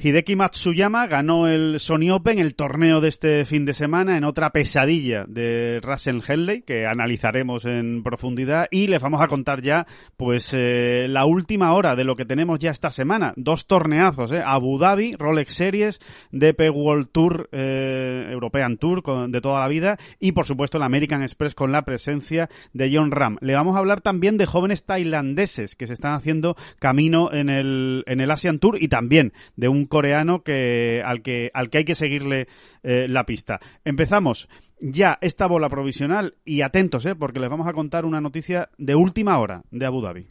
Hideki Matsuyama ganó el Sony Open, el torneo de este fin de semana, en otra pesadilla de Russell Henley, que analizaremos en profundidad, y les vamos a contar ya, pues, eh, la última hora de lo que tenemos ya esta semana. Dos torneazos, eh, Abu Dhabi, Rolex Series, DP World Tour, eh, European Tour, de toda la vida, y por supuesto el American Express con la presencia de John Ram. Le vamos a hablar también de jóvenes tailandeses que se están haciendo camino en el, en el Asian Tour y también de un coreano que al que al que hay que seguirle eh, la pista. Empezamos ya esta bola provisional y atentos, eh, porque les vamos a contar una noticia de última hora de Abu Dhabi.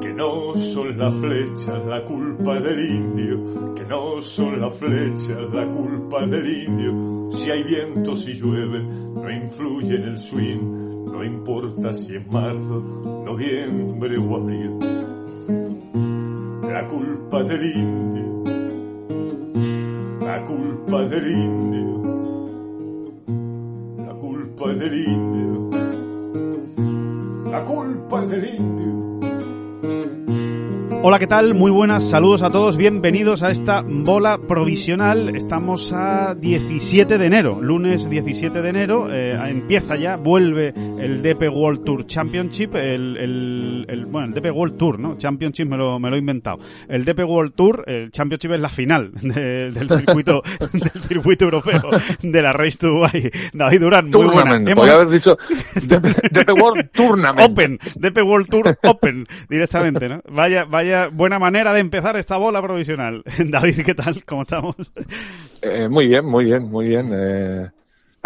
Que no son las flechas la culpa del indio, que no son las flechas la culpa del indio. Si hay viento, si llueve, no influye en el swing, no importa si es marzo, noviembre o abril la culpa del indio, la culpa del indio, la culpa del indio, la culpa del indio. Hola, ¿qué tal? Muy buenas, saludos a todos, bienvenidos a esta bola provisional. Estamos a 17 de enero, lunes 17 de enero, eh, empieza ya, vuelve el DP World Tour Championship, el, el, bueno, el DP World Tour, ¿no? Championship me lo, me lo he inventado. El DP World Tour, el Championship es la final del circuito del circuito europeo de la Race to Dubai. David Durán, muy buena. Hemos... haber dicho DP World Tournament. Open, DP World Tour Open, directamente, ¿no? Vaya, vaya buena manera de empezar esta bola provisional. David, ¿qué tal? ¿Cómo estamos? Eh, muy bien, muy bien, muy bien. Eh,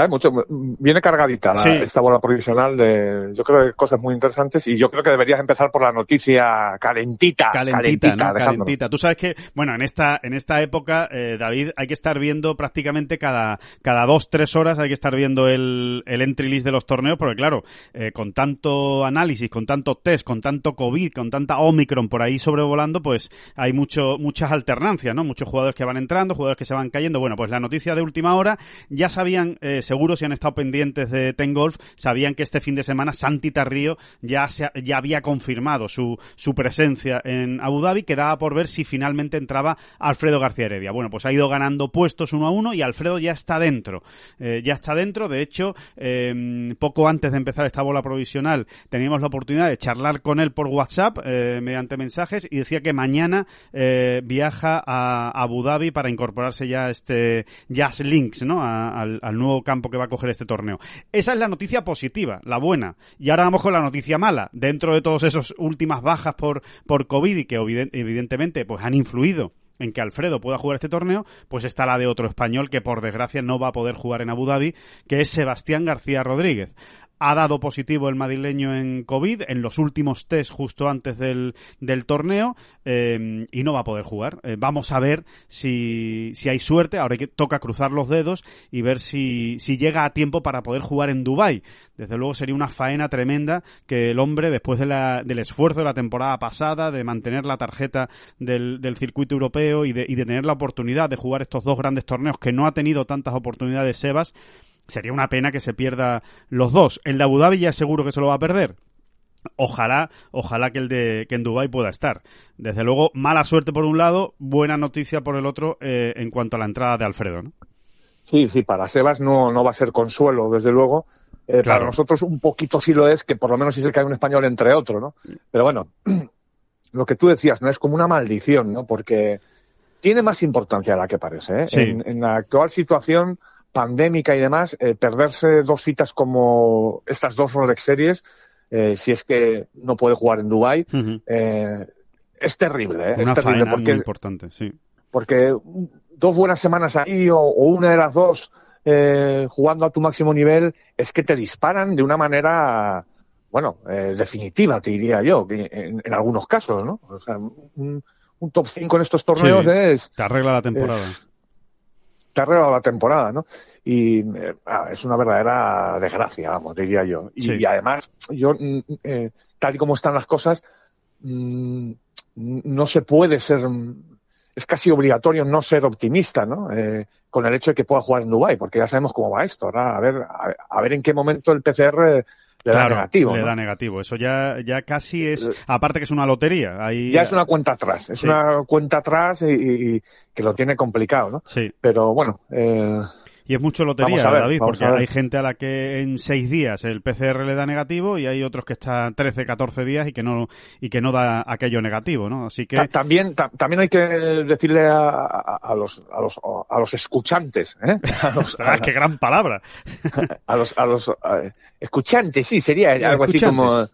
mucho, viene cargadita esta bola provisional de, yo creo que cosas muy interesantes y yo creo que deberías empezar por la noticia calentita. Calentita, calentita. Tú sabes que, bueno, en esta, en esta época, eh, David, hay que estar viendo prácticamente cada, cada dos, tres horas hay que estar viendo el, el entry list de los torneos porque claro, eh, con tanto análisis, con tanto test, con tanto COVID, con tanta Omicron por ahí sobrevolando, pues hay mucho, muchas alternancias, ¿no? Muchos jugadores que van entrando, jugadores que se van cayendo. Bueno, pues la noticia de última hora ya sabían, eh, seguro si han estado pendientes de Ten Golf, sabían que este fin de semana Santi Tarrío ya, se, ya había confirmado su, su presencia en Abu Dhabi, quedaba por ver si finalmente entraba Alfredo García Heredia. Bueno, pues ha ido ganando puestos uno a uno y Alfredo ya está dentro. Eh, ya está dentro, de hecho, eh, poco antes de empezar esta bola provisional teníamos la oportunidad de charlar con él por WhatsApp eh, mediante mensajes y decía que mañana eh, viaja a Abu Dhabi para incorporarse ya a este Jazz Links, ¿no? al, al nuevo campo que va a coger este torneo. Esa es la noticia positiva, la buena. Y ahora vamos con la noticia mala. Dentro de todas esas últimas bajas por, por COVID y que evidentemente pues han influido en que Alfredo pueda jugar este torneo, pues está la de otro español que por desgracia no va a poder jugar en Abu Dhabi, que es Sebastián García Rodríguez ha dado positivo el madrileño en COVID en los últimos test justo antes del, del torneo eh, y no va a poder jugar. Eh, vamos a ver si, si hay suerte. Ahora que, toca cruzar los dedos y ver si, si llega a tiempo para poder jugar en Dubai. Desde luego sería una faena tremenda que el hombre, después de del esfuerzo de la temporada pasada, de mantener la tarjeta del, del circuito europeo y de, y de tener la oportunidad de jugar estos dos grandes torneos que no ha tenido tantas oportunidades Sebas, sería una pena que se pierda los dos. El de Abu Dhabi ya seguro que se lo va a perder. Ojalá, ojalá que el de que en Dubai pueda estar. Desde luego, mala suerte por un lado, buena noticia por el otro eh, en cuanto a la entrada de Alfredo, ¿no? Sí, sí, para Sebas no, no va a ser consuelo, desde luego. Eh, Para nosotros un poquito sí lo es, que por lo menos sí se cae un español entre otro, ¿no? Pero bueno, lo que tú decías, ¿no? Es como una maldición, ¿no? Porque tiene más importancia de la que parece, ¿eh? En, en la actual situación, pandémica y demás, eh, perderse dos citas como estas dos Rolex Series, eh, si es que no puede jugar en Dubai, eh, es terrible. Una es terrible porque, muy importante, sí. Porque dos buenas semanas ahí o, o una de las dos jugando a tu máximo nivel es que te disparan de una manera, bueno, definitiva, te diría yo, en, en, algunos casos, ¿no? O sea, un, un top 5 en estos torneos sí, es... Te arregla la temporada te arregla la temporada, ¿no? Y eh, es una verdadera desgracia, vamos, diría yo. Y, Sí. y además, yo, mm, eh, tal y como están las cosas, mm, no se puede ser. mm, es casi obligatorio no ser optimista, ¿no? Eh, con el hecho de que pueda jugar en Dubái, porque ya sabemos cómo va esto, ¿no? A ver, a, ver en qué momento el PCR le da negativo. Le da negativo. Eso ya, ya casi es, eh, aparte que es una lotería. Ahí... Ya es una cuenta atrás. Es una cuenta atrás y, que lo tiene complicado, ¿no? Sí. Pero bueno, eh, y es mucho lotería, David, porque hay gente a la que en seis días el PCR le da negativo y hay otros que están 13, 14 días y que no y que no da aquello negativo, ¿no? Así que también también hay que decirle a, los a los a los escuchantes, ¿eh? Ah, qué gran palabra. a los a los escuchantes, sí, sería algo así como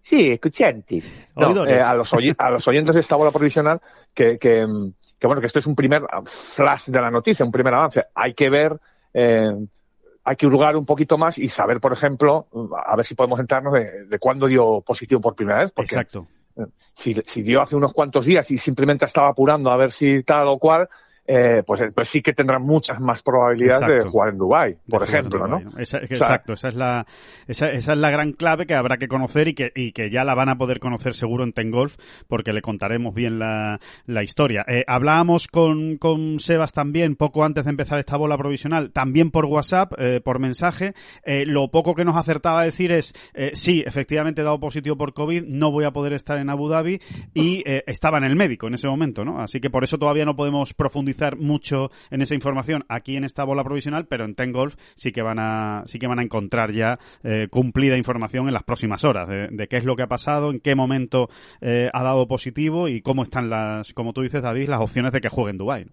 Sí, escuchantes. Eh, a, los a los oyentes de esta bola provisional que, que, que, bueno, que esto es un primer flash de la noticia, un primer avance. Hay que ver eh, hay que hurgar un poquito más y saber, por ejemplo, a ver si podemos enterarnos de, de cuándo dio positivo por primera vez. Porque, Exacto. Eh, si, si dio hace unos cuantos días y simplemente estaba apurando a ver si tal o cual, eh, pues, pues sí que tendrán muchas más probabilidades de jugar en Dubai, por ejemplo, ¿no? exacto, esa es la esa, esa, es la gran clave que habrá que conocer y que y que ya la van a poder conocer seguro en Tengolf porque le contaremos bien la, la historia. Eh, hablábamos con, con Sebas también poco antes de empezar esta bola provisional, también por WhatsApp, eh, por mensaje. Eh, lo poco que nos acertaba a decir es eh, sí, efectivamente he dado positivo por COVID, no voy a poder estar en Abu Dhabi y eh, estaba en el médico en ese momento, ¿no? Así que por eso todavía no podemos profundizar mucho en esa información aquí en esta bola provisional, pero en Ten Golf sí que van a, sí que van a encontrar ya eh, cumplida información en las próximas horas de, qué es lo que ha pasado, en qué momento eh, ha dado positivo y cómo están las, como tú dices, David, las opciones de que juegue en Dubái.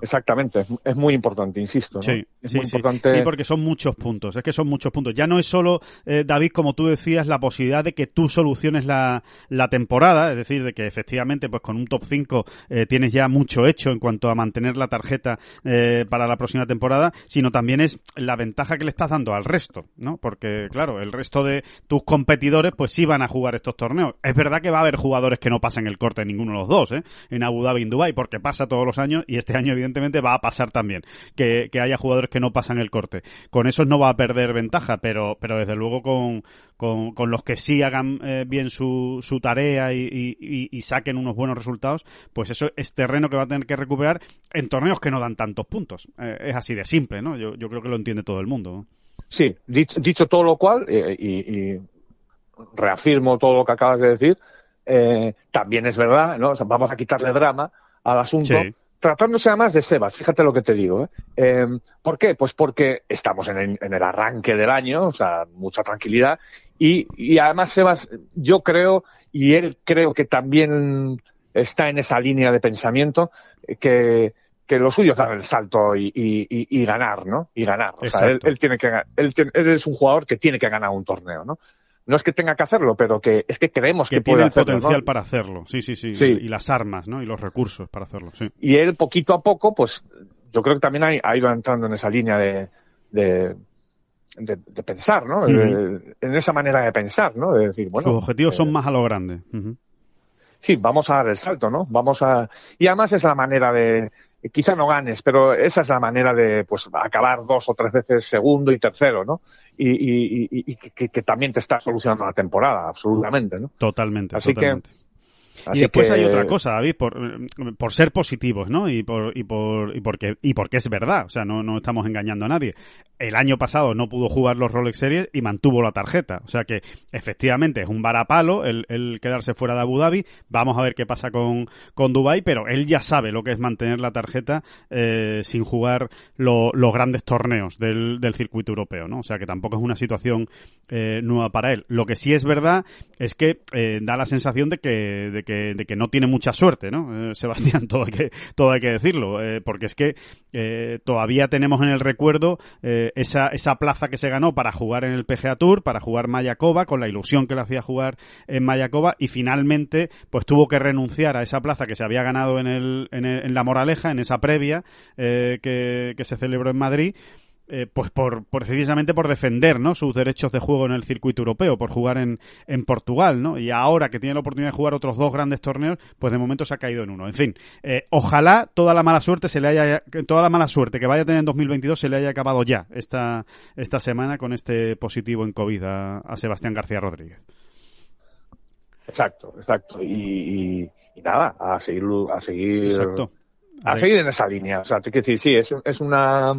Exactamente, es muy importante, insisto. ¿no? Sí, es muy importante. Sí, porque son muchos puntos, es que son muchos puntos. Ya no es solo, eh, David, como tú decías, la posibilidad de que tú soluciones la, la temporada, es decir, de que efectivamente, pues con un top 5 eh, tienes ya mucho hecho en cuanto a mantener la tarjeta eh, para la próxima temporada, sino también es la ventaja que le estás dando al resto, ¿no? Porque, claro, el resto de tus competidores, pues sí van a jugar estos torneos. Es verdad que va a haber jugadores que no pasan el corte en ninguno de los dos, ¿eh? En Abu Dhabi y en Dubai, porque pasa todos los años y este año, evidentemente, evidentemente va a pasar también, que, haya jugadores que no pasan el corte. Con eso no va a perder ventaja, pero, pero desde luego con, con, los que sí hagan eh, bien su, su tarea y, saquen unos buenos resultados, pues eso es terreno que va a tener que recuperar en torneos que no dan tantos puntos. Eh, es así de simple, ¿no? Yo, yo creo que lo entiende todo el mundo. Sí, dicho, todo lo cual, eh, y, reafirmo todo lo que acabas de decir, también es verdad, ¿no? vamos a quitarle drama al asunto tratándose además de Sebas, fíjate lo que te digo. ¿eh? Em, por qué? Pues porque estamos en el, arranque del año, o sea, mucha tranquilidad. Y, además Sebas, yo creo, y él creo que también está en esa línea de pensamiento, que, que lo suyo es dar el salto y, ganar, ¿no? Y ganar. O sea, él, tiene que, él, él es un jugador que tiene que ganar un torneo, ¿no? No es que tenga que hacerlo, pero que es que creemos que, tiene el potencial para hacerlo. Sí, sí, sí, Y las armas, ¿no? Y los recursos para hacerlo. Sí. Y él poquito a poco, pues, yo creo que también ha, ido entrando en esa línea de, de, de, pensar, ¿no? en esa manera de pensar, ¿no? De decir, bueno. Sus objetivos son eh, más a lo grande. Sí, vamos a dar el salto, ¿no? Vamos a y además es la manera de quizá no ganes, pero esa es la manera de pues acabar dos o tres veces segundo y tercero, ¿no? Y, y, y, que, también te está solucionando la temporada, absolutamente, ¿no? Totalmente. Así que y después hay otra cosa, David, por, por ser positivos, ¿no? Y por, y por, y porque, y porque es verdad, o sea, no, no estamos engañando a nadie. El año pasado no pudo jugar los Rolex Series y mantuvo la tarjeta. O sea que, efectivamente, es un varapalo el, el quedarse fuera de Abu Dhabi. Vamos a ver qué pasa con, con Dubai, pero él ya sabe lo que es mantener la tarjeta eh, sin jugar los grandes torneos del, del circuito europeo, ¿no? O sea que tampoco es una situación eh, nueva para él. Lo que sí es verdad es que eh, da la sensación de que, de que, de que no tiene mucha suerte, ¿no? Eh, Sebastián, todo hay que, todo hay que decirlo, eh, porque es que eh, todavía tenemos en el recuerdo esa, esa plaza que se ganó para jugar en el PGA Tour, para jugar Mayakoba, con la ilusión que le hacía jugar en Mayakoba, y finalmente, pues tuvo que renunciar a esa plaza que se había ganado en, el, en, en la Moraleja, en esa previa que, que se celebró en Madrid, eh, pues por, precisamente por defender ¿no? sus derechos de juego en el circuito europeo, por jugar en, en Portugal, ¿no? Y ahora que tiene la oportunidad de jugar otros dos grandes torneos, pues de momento se ha caído en uno. En fin, eh, ojalá toda la mala suerte se le haya, toda la mala suerte que vaya a tener en 2022 se le haya acabado ya esta, esta semana con este positivo en COVID a Sebastián García Rodríguez. Exacto, exacto. Y, nada, a seguir, a seguir, a seguir en esa línea. O sea, te quiero decir, sí, es, es una,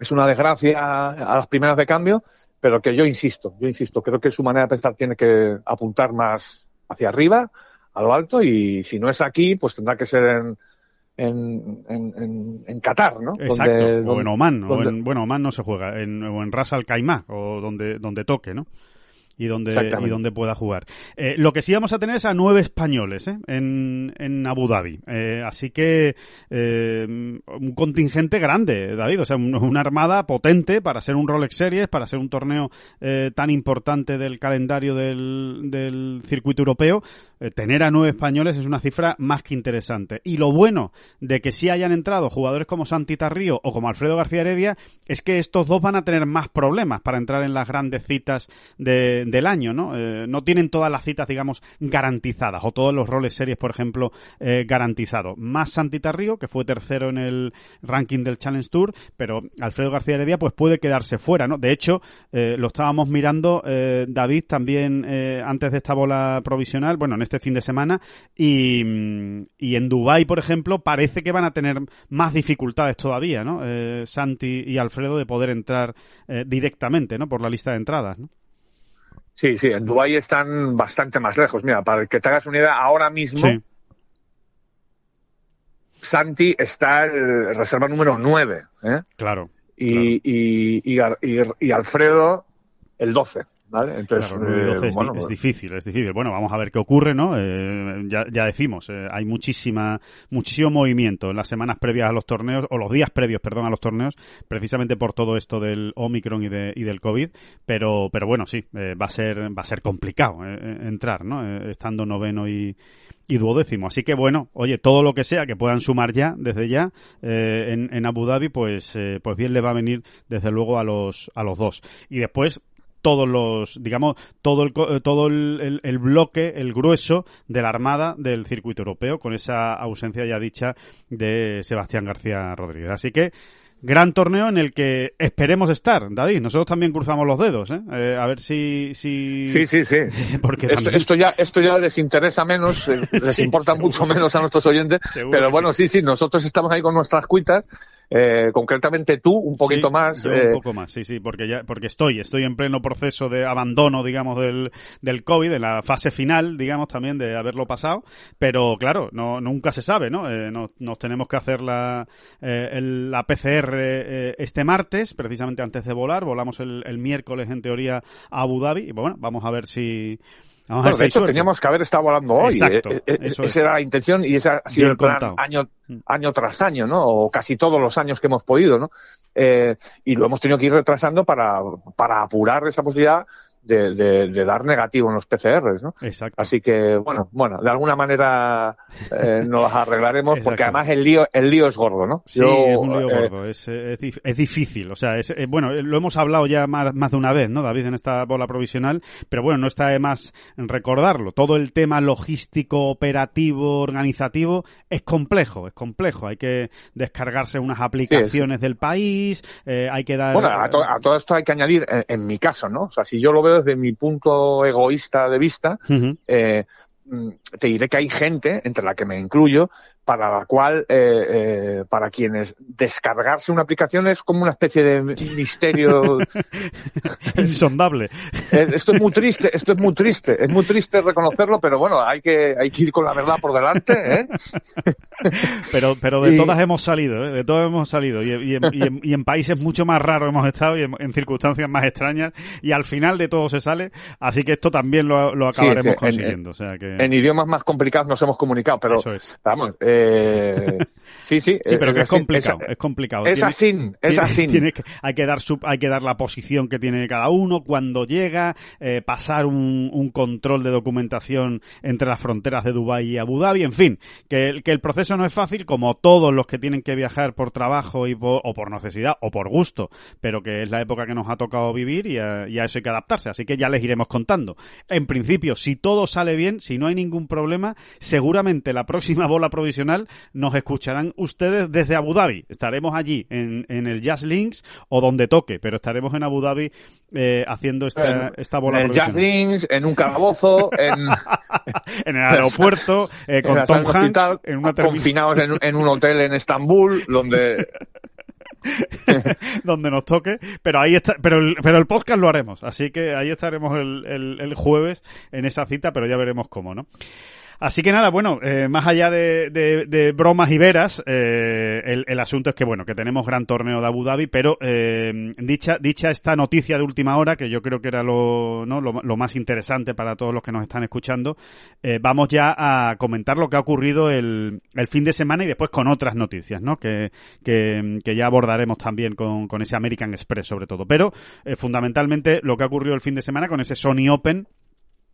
es una desgracia a las primeras de cambio, pero que yo insisto, yo insisto, creo que su manera de pensar tiene que apuntar más hacia arriba, a lo alto, y si no es aquí, pues tendrá que ser en, en, en, en Qatar, ¿no? Exacto, o en Oman, o en, bueno, Oman no se juega, en, o en Ras Al Khaimah, o donde, donde toque, ¿no? Y donde, y donde pueda jugar. Eh, lo que sí vamos a tener es a nueve españoles ¿eh? en, en Abu Dhabi. Eh, así que eh, un contingente grande, David. O sea, una armada potente para ser un Rolex Series, para ser un torneo eh, tan importante del calendario del, del circuito europeo. Eh, tener a nueve españoles es una cifra más que interesante. Y lo bueno de que sí hayan entrado jugadores como Santi Tarrío o como Alfredo García Heredia es que estos dos van a tener más problemas para entrar en las grandes citas de, del año, ¿no? Eh, no tienen todas las citas, digamos, garantizadas o todos los roles series, por ejemplo, eh, garantizados. Más Santi Tarrío, que fue tercero en el ranking del Challenge Tour, pero Alfredo García Heredia pues puede quedarse fuera, ¿no? De hecho, lo estábamos mirando, David, también antes de esta bola provisional, bueno, en fin de semana y, y en Dubai por ejemplo, parece que van a tener más dificultades todavía, ¿no? Eh, Santi y Alfredo de poder entrar eh, directamente, ¿no? Por la lista de entradas, ¿no? Sí, sí, en Dubai están bastante más lejos. Mira, para que te hagas una idea, ahora mismo Santi está el reserva número 9. ¿eh? Claro. Y, Y, y, y, Alfredo el 12. ¿Vale? Entonces, eh, es, bueno, es, pues difícil, es difícil. Bueno, vamos a ver qué ocurre, ¿no? Eh, ya, ya, decimos, eh, hay muchísima, muchísimo movimiento en las semanas previas a los torneos, o los días previos, perdón, a los torneos, precisamente por todo esto del Omicron y, de, y del COVID, pero, pero bueno, sí, eh, va a ser, va a ser complicado entrar, ¿no? estando noveno y, y duodécimo. Así que bueno, oye, todo lo que sea que puedan sumar ya, desde ya, en, en, Abu Dhabi, pues, pues bien le va a venir desde luego a los, a los dos. Y después, todos los, digamos, todo el, eh, todo el, el, bloque, el grueso de la Armada del circuito europeo, con esa ausencia ya dicha de Sebastián García Rodríguez. Así que, gran torneo en el que esperemos estar, David. Nosotros también cruzamos los dedos, ¿eh? eh a ver si, si... Sí, sí, sí. Porque esto, ya, esto ya les interesa menos, eh, les importa mucho menos a nuestros oyentes. pero bueno, sí. sí, nosotros estamos ahí con nuestras cuitas eh, concretamente tú, un poquito más. un eh, poco más, sí, sí, porque ya, porque estoy, estoy en pleno proceso de abandono, digamos, del, del COVID, en la fase final, digamos, también de haberlo pasado, pero claro, no, nunca se sabe, ¿no? Eh, nos, nos, tenemos que hacer la, eh, la PCR este martes, precisamente antes de volar, volamos el, el miércoles en teoría a Abu Dhabi, y bueno, vamos a ver si, bueno, de hecho, teníamos que haber estado volando hoy. Exacto, eh, eh, esa era la intención y esa ha sido el plan año, mm. año tras año, ¿no? O casi todos los años que hemos podido, ¿no? Eh, y lo hemos tenido que ir retrasando para, para apurar esa posibilidad de, de, de, dar negativo en los PCRs, ¿no? Exacto. Así que, bueno, bueno, de alguna manera eh, nos arreglaremos porque además el lío, el lío es gordo, ¿no? Sí, es un lío eh, gordo, es, es, es, difícil, o sea, es, eh, bueno, lo hemos hablado ya más, más de una vez, ¿no, David, en esta bola provisional, pero bueno, no está de más recordarlo. Todo el tema logístico, operativo, organizativo es complejo, es complejo. Hay que descargarse unas aplicaciones del país, eh, hay que dar... Bueno, a, to a, todo esto hay que añadir, en, en mi caso, ¿no? O sea, si yo lo veo desde mi punto egoísta de vista, eh, mm, te diré que hay gente, entre la que me incluyo, para la cual, eh, eh, para quienes descargarse una aplicación es como una especie de misterio insondable. esto es muy triste, esto es muy triste, es muy triste reconocerlo, pero bueno, hay que, hay que ir con la verdad por delante, ¿eh? pero, pero de todas hemos salido, ¿eh? de todas hemos salido, y, y, en, y, en, países mucho más raros hemos estado y en, circunstancias más extrañas, y al final de todo se sale, así que esto también lo, lo acabaremos sí, sí, consiguiendo. En, o sea que... en idiomas más complicados nos hemos comunicado, pero es. vamos, eh, Eh, sí, sí. Sí, pero que es, complicado, es, es complicado. Es así, es así. Hay que dar hay que dar la posición que tiene cada uno, cuando llega, eh, pasar un, un, control de documentación entre las fronteras de Dubái y Abu Dhabi, en fin, que, que el proceso no es fácil, como todos los que tienen que viajar por trabajo y por, o por necesidad o por gusto, pero que es la época que nos ha tocado vivir y a, y a eso hay que adaptarse, así que ya les iremos contando. En principio, si todo sale bien, si no hay ningún problema, seguramente la próxima bola provisional nos escucharán ustedes desde Abu Dhabi. Estaremos allí en, en el Jazz Links o donde toque, pero estaremos en Abu Dhabi eh, haciendo esta, esta bola En el Jazz Rings, en un calabozo, en... en el aeropuerto, eh, con Tom Hanks, en una confinados en, en un hotel en Estambul, donde donde nos toque, pero ahí está, pero el, pero el podcast lo haremos, así que ahí estaremos el, el, el jueves en esa cita, pero ya veremos cómo, ¿no? Así que nada, bueno, eh, más allá de, bromas y veras, eh, el, asunto es que, bueno, que tenemos gran torneo de Abu Dhabi, pero eh, dicha, dicha esta noticia de última hora, que yo creo que era lo, ¿no? lo, más interesante para todos los que nos están escuchando, vamos ya a comentar lo que ha ocurrido el, el fin de semana y después con otras noticias, ¿no? Que, que, que ya abordaremos también con, con ese American Express sobre todo. Pero, fundamentalmente, lo que ha ocurrido el fin de semana con ese Sony Open,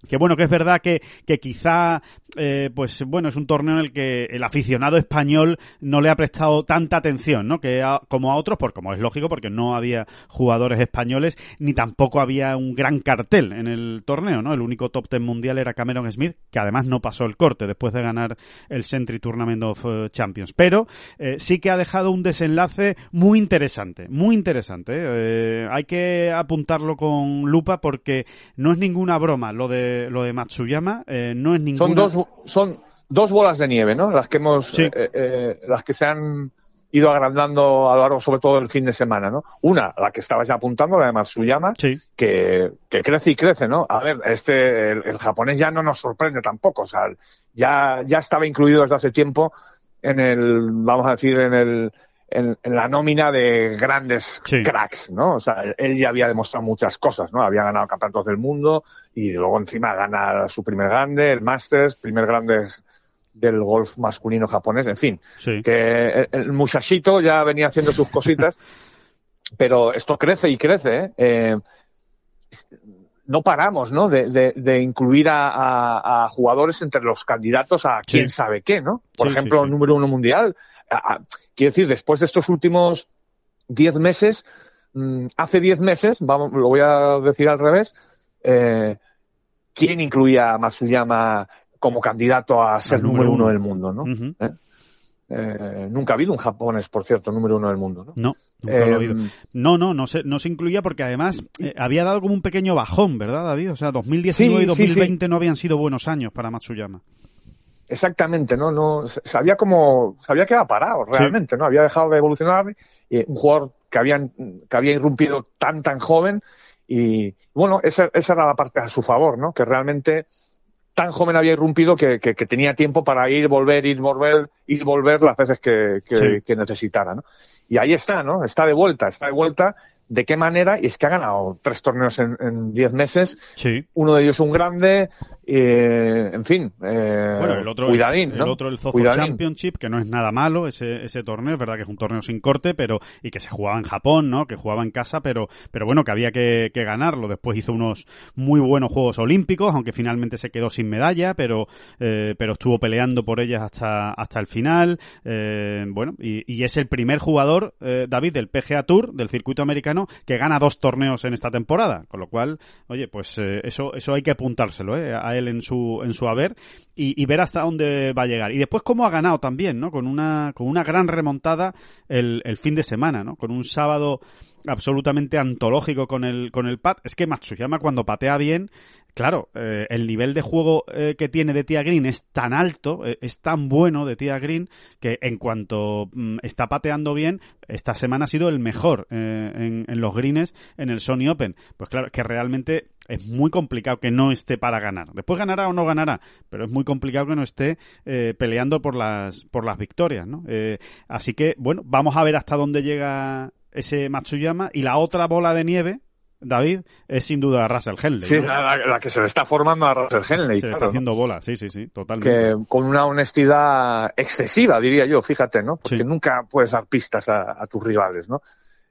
que bueno, que es verdad que, que quizá, eh, pues bueno, es un torneo en el que el aficionado español no le ha prestado tanta atención, ¿no? Que a, como a otros, por como es lógico, porque no había jugadores españoles, ni tampoco había un gran cartel en el torneo, ¿no? El único top ten mundial era Cameron Smith, que además no pasó el corte después de ganar el Century Tournament of eh, Champions. Pero eh, sí que ha dejado un desenlace muy interesante, muy interesante. ¿eh? hay que apuntarlo con lupa porque no es ninguna broma lo de lo de Matsuyama, eh, no es ninguna... Son dos, son dos bolas de nieve, ¿no? Las que hemos, sí. eh, eh, las que se han ido agrandando a lo largo, sobre todo del fin de semana, ¿no? Una, la que estabas ya apuntando, la de Matsuyama, sí. que, que crece y crece, ¿no? A ver, este, el, el, japonés ya no nos sorprende tampoco, o sea, ya, ya estaba incluido desde hace tiempo en el, vamos a decir, en el, en, en, la nómina de grandes sí. cracks, ¿no? O sea, él ya había demostrado muchas cosas, ¿no? Había ganado campeonatos del mundo y luego encima gana su primer grande, el Masters, primer grande del golf masculino japonés, en fin. Sí. Que el, el, muchachito ya venía haciendo sus cositas, pero esto crece y crece, ¿eh? eh no paramos, ¿no? De, de, de incluir a, a, a, jugadores entre los candidatos a quién sí. sabe qué, ¿no? Por sí, ejemplo, número uno mundial. Quiero decir, después de estos últimos diez meses, mmm, hace diez meses, vamos, lo voy a decir al revés, eh, ¿quién incluía a Matsuyama como candidato a ser número, número uno. uno del mundo, no? Uh -huh. ¿Eh? Eh, nunca ha habido un japonés, por cierto, número uno del mundo, ¿no? No, nunca eh, lo ha habido. No, no, no se, no se incluía porque además eh, había dado como un pequeño bajón, ¿verdad, David? O sea, 2019 sí, y 2020 sí, sí. no habían sido buenos años para Matsuyama. Exactamente, ¿no? no se había como, se había quedado parado realmente, ¿no? Había dejado de evolucionar, y un jugador que, habían, que había irrumpido tan, tan joven y, bueno, esa, esa era la parte a su favor, ¿no? Que realmente tan joven había irrumpido que, que, que, tenía tiempo para ir, volver, ir, volver, ir, volver las veces que, que, sí. que necesitara, ¿no? Y ahí está, ¿no? Está de vuelta, está de vuelta. ¿De qué manera? Y es que ha ganado tres torneos en, en diez meses. Sí. Uno de ellos un grande, eh, en fin, eh, bueno, el otro, cuidadín, el, ¿no? el otro el Zozo Championship, que no es nada malo ese, ese torneo, es verdad que es un torneo sin corte, pero y que se jugaba en Japón, ¿no? Que jugaba en casa, pero pero bueno, que había que, que ganarlo. Después hizo unos muy buenos Juegos Olímpicos, aunque finalmente se quedó sin medalla, pero eh, pero estuvo peleando por ellas hasta hasta el final. Eh, bueno, y, y, es el primer jugador, eh, David, del PGA Tour, del circuito americano, que gana dos torneos en esta temporada. Con lo cual, oye, pues eh, eso eso hay que apuntárselo, ¿eh? A él en su, en su haber y, ver hasta dónde va a llegar. Y después cómo ha ganado también, ¿no? Con una, con una gran remontada el, el fin de semana, ¿no? Con un sábado absolutamente antológico con el, con el pat. Es que Matsuyama cuando patea bien, claro, eh, el nivel de juego eh, que tiene de Tia Green es tan alto, eh, es tan bueno de Tia Green, que en cuanto mm, está pateando bien, esta semana ha sido el mejor eh, en, en, los greens en el Sony Open. Pues claro, que realmente es muy complicado que no esté para ganar. Después ganará o no ganará, pero es muy complicado que no esté peleando por las, por las victorias, ¿no? Así que, bueno, vamos a ver hasta dónde llega ese Matsuyama y la otra bola de nieve, David, es sin duda Russell Henley. Sí, ¿no? la, la, que se le está formando a Russell Henley. Se claro, está haciendo ¿no? bola, sí, sí, sí, totalmente. Que con una honestidad excesiva, diría yo, fíjate, ¿no? Porque sí. nunca puedes dar pistas a, a, tus rivales, ¿no?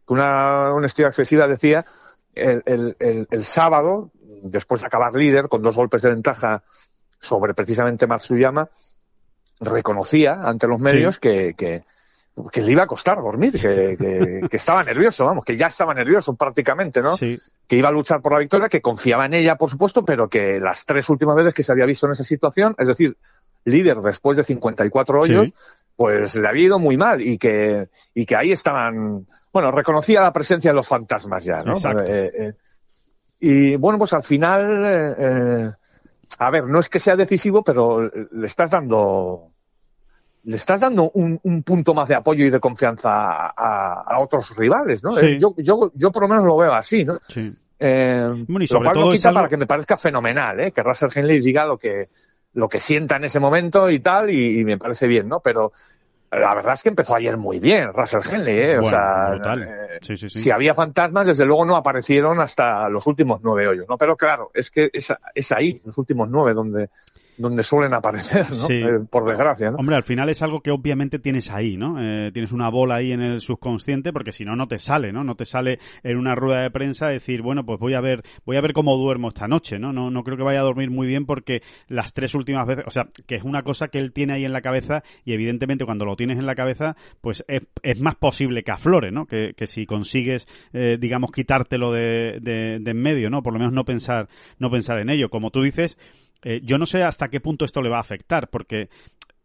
Con una honestidad excesiva decía el, el, el, el, sábado, después de acabar líder, con dos golpes de ventaja sobre precisamente Matsuyama, reconocía ante los medios sí. que, que, que, le iba a costar dormir, que, que, que, estaba nervioso, vamos, que ya estaba nervioso prácticamente, ¿no? Sí. Que iba a luchar por la victoria, que confiaba en ella, por supuesto, pero que las tres últimas veces que se había visto en esa situación, es decir, líder después de 54 hoyos, sí. pues le había ido muy mal y que, y que ahí estaban, bueno, reconocía la presencia de los fantasmas ya, ¿no? Exacto. Eh, eh, Y bueno, pues al final, eh, eh, a ver, no es que sea decisivo, pero le estás dando le estás dando un, punto más de apoyo y de confianza a, otros rivales, ¿no? Eh, yo, yo, yo por lo menos lo veo así, ¿no? Sí. Eh, y sobre lo cual todo quita para que me parezca fenomenal, ¿eh? Que Russell Henley diga lo que, lo que sienta en ese momento y tal, y, me parece bien, ¿no? Pero la verdad es que empezó ayer muy bien Russell Henley, ¿eh? o sea, eh, si había fantasmas, desde luego no aparecieron hasta los últimos nueve hoyos, ¿no? Pero claro, es que es, es ahí, los últimos nueve, donde donde suelen aparecer, ¿no? Eh, por desgracia, ¿no? Hombre, al final es algo que obviamente tienes ahí, ¿no? Eh, tienes una bola ahí en el subconsciente porque si no, no te sale, ¿no? No te sale en una rueda de prensa decir, bueno, pues voy a ver, voy a ver cómo duermo esta noche, ¿no? No, no creo que vaya a dormir muy bien porque las tres últimas veces, o sea, que es una cosa que él tiene ahí en la cabeza y evidentemente cuando lo tienes en la cabeza, pues es, es más posible que aflore, ¿no? Que, que si consigues, eh, digamos, quitártelo de, de, de en medio, ¿no? Por lo menos no pensar, no pensar en ello. Como tú dices, eh, yo no sé hasta qué punto esto le va a afectar, porque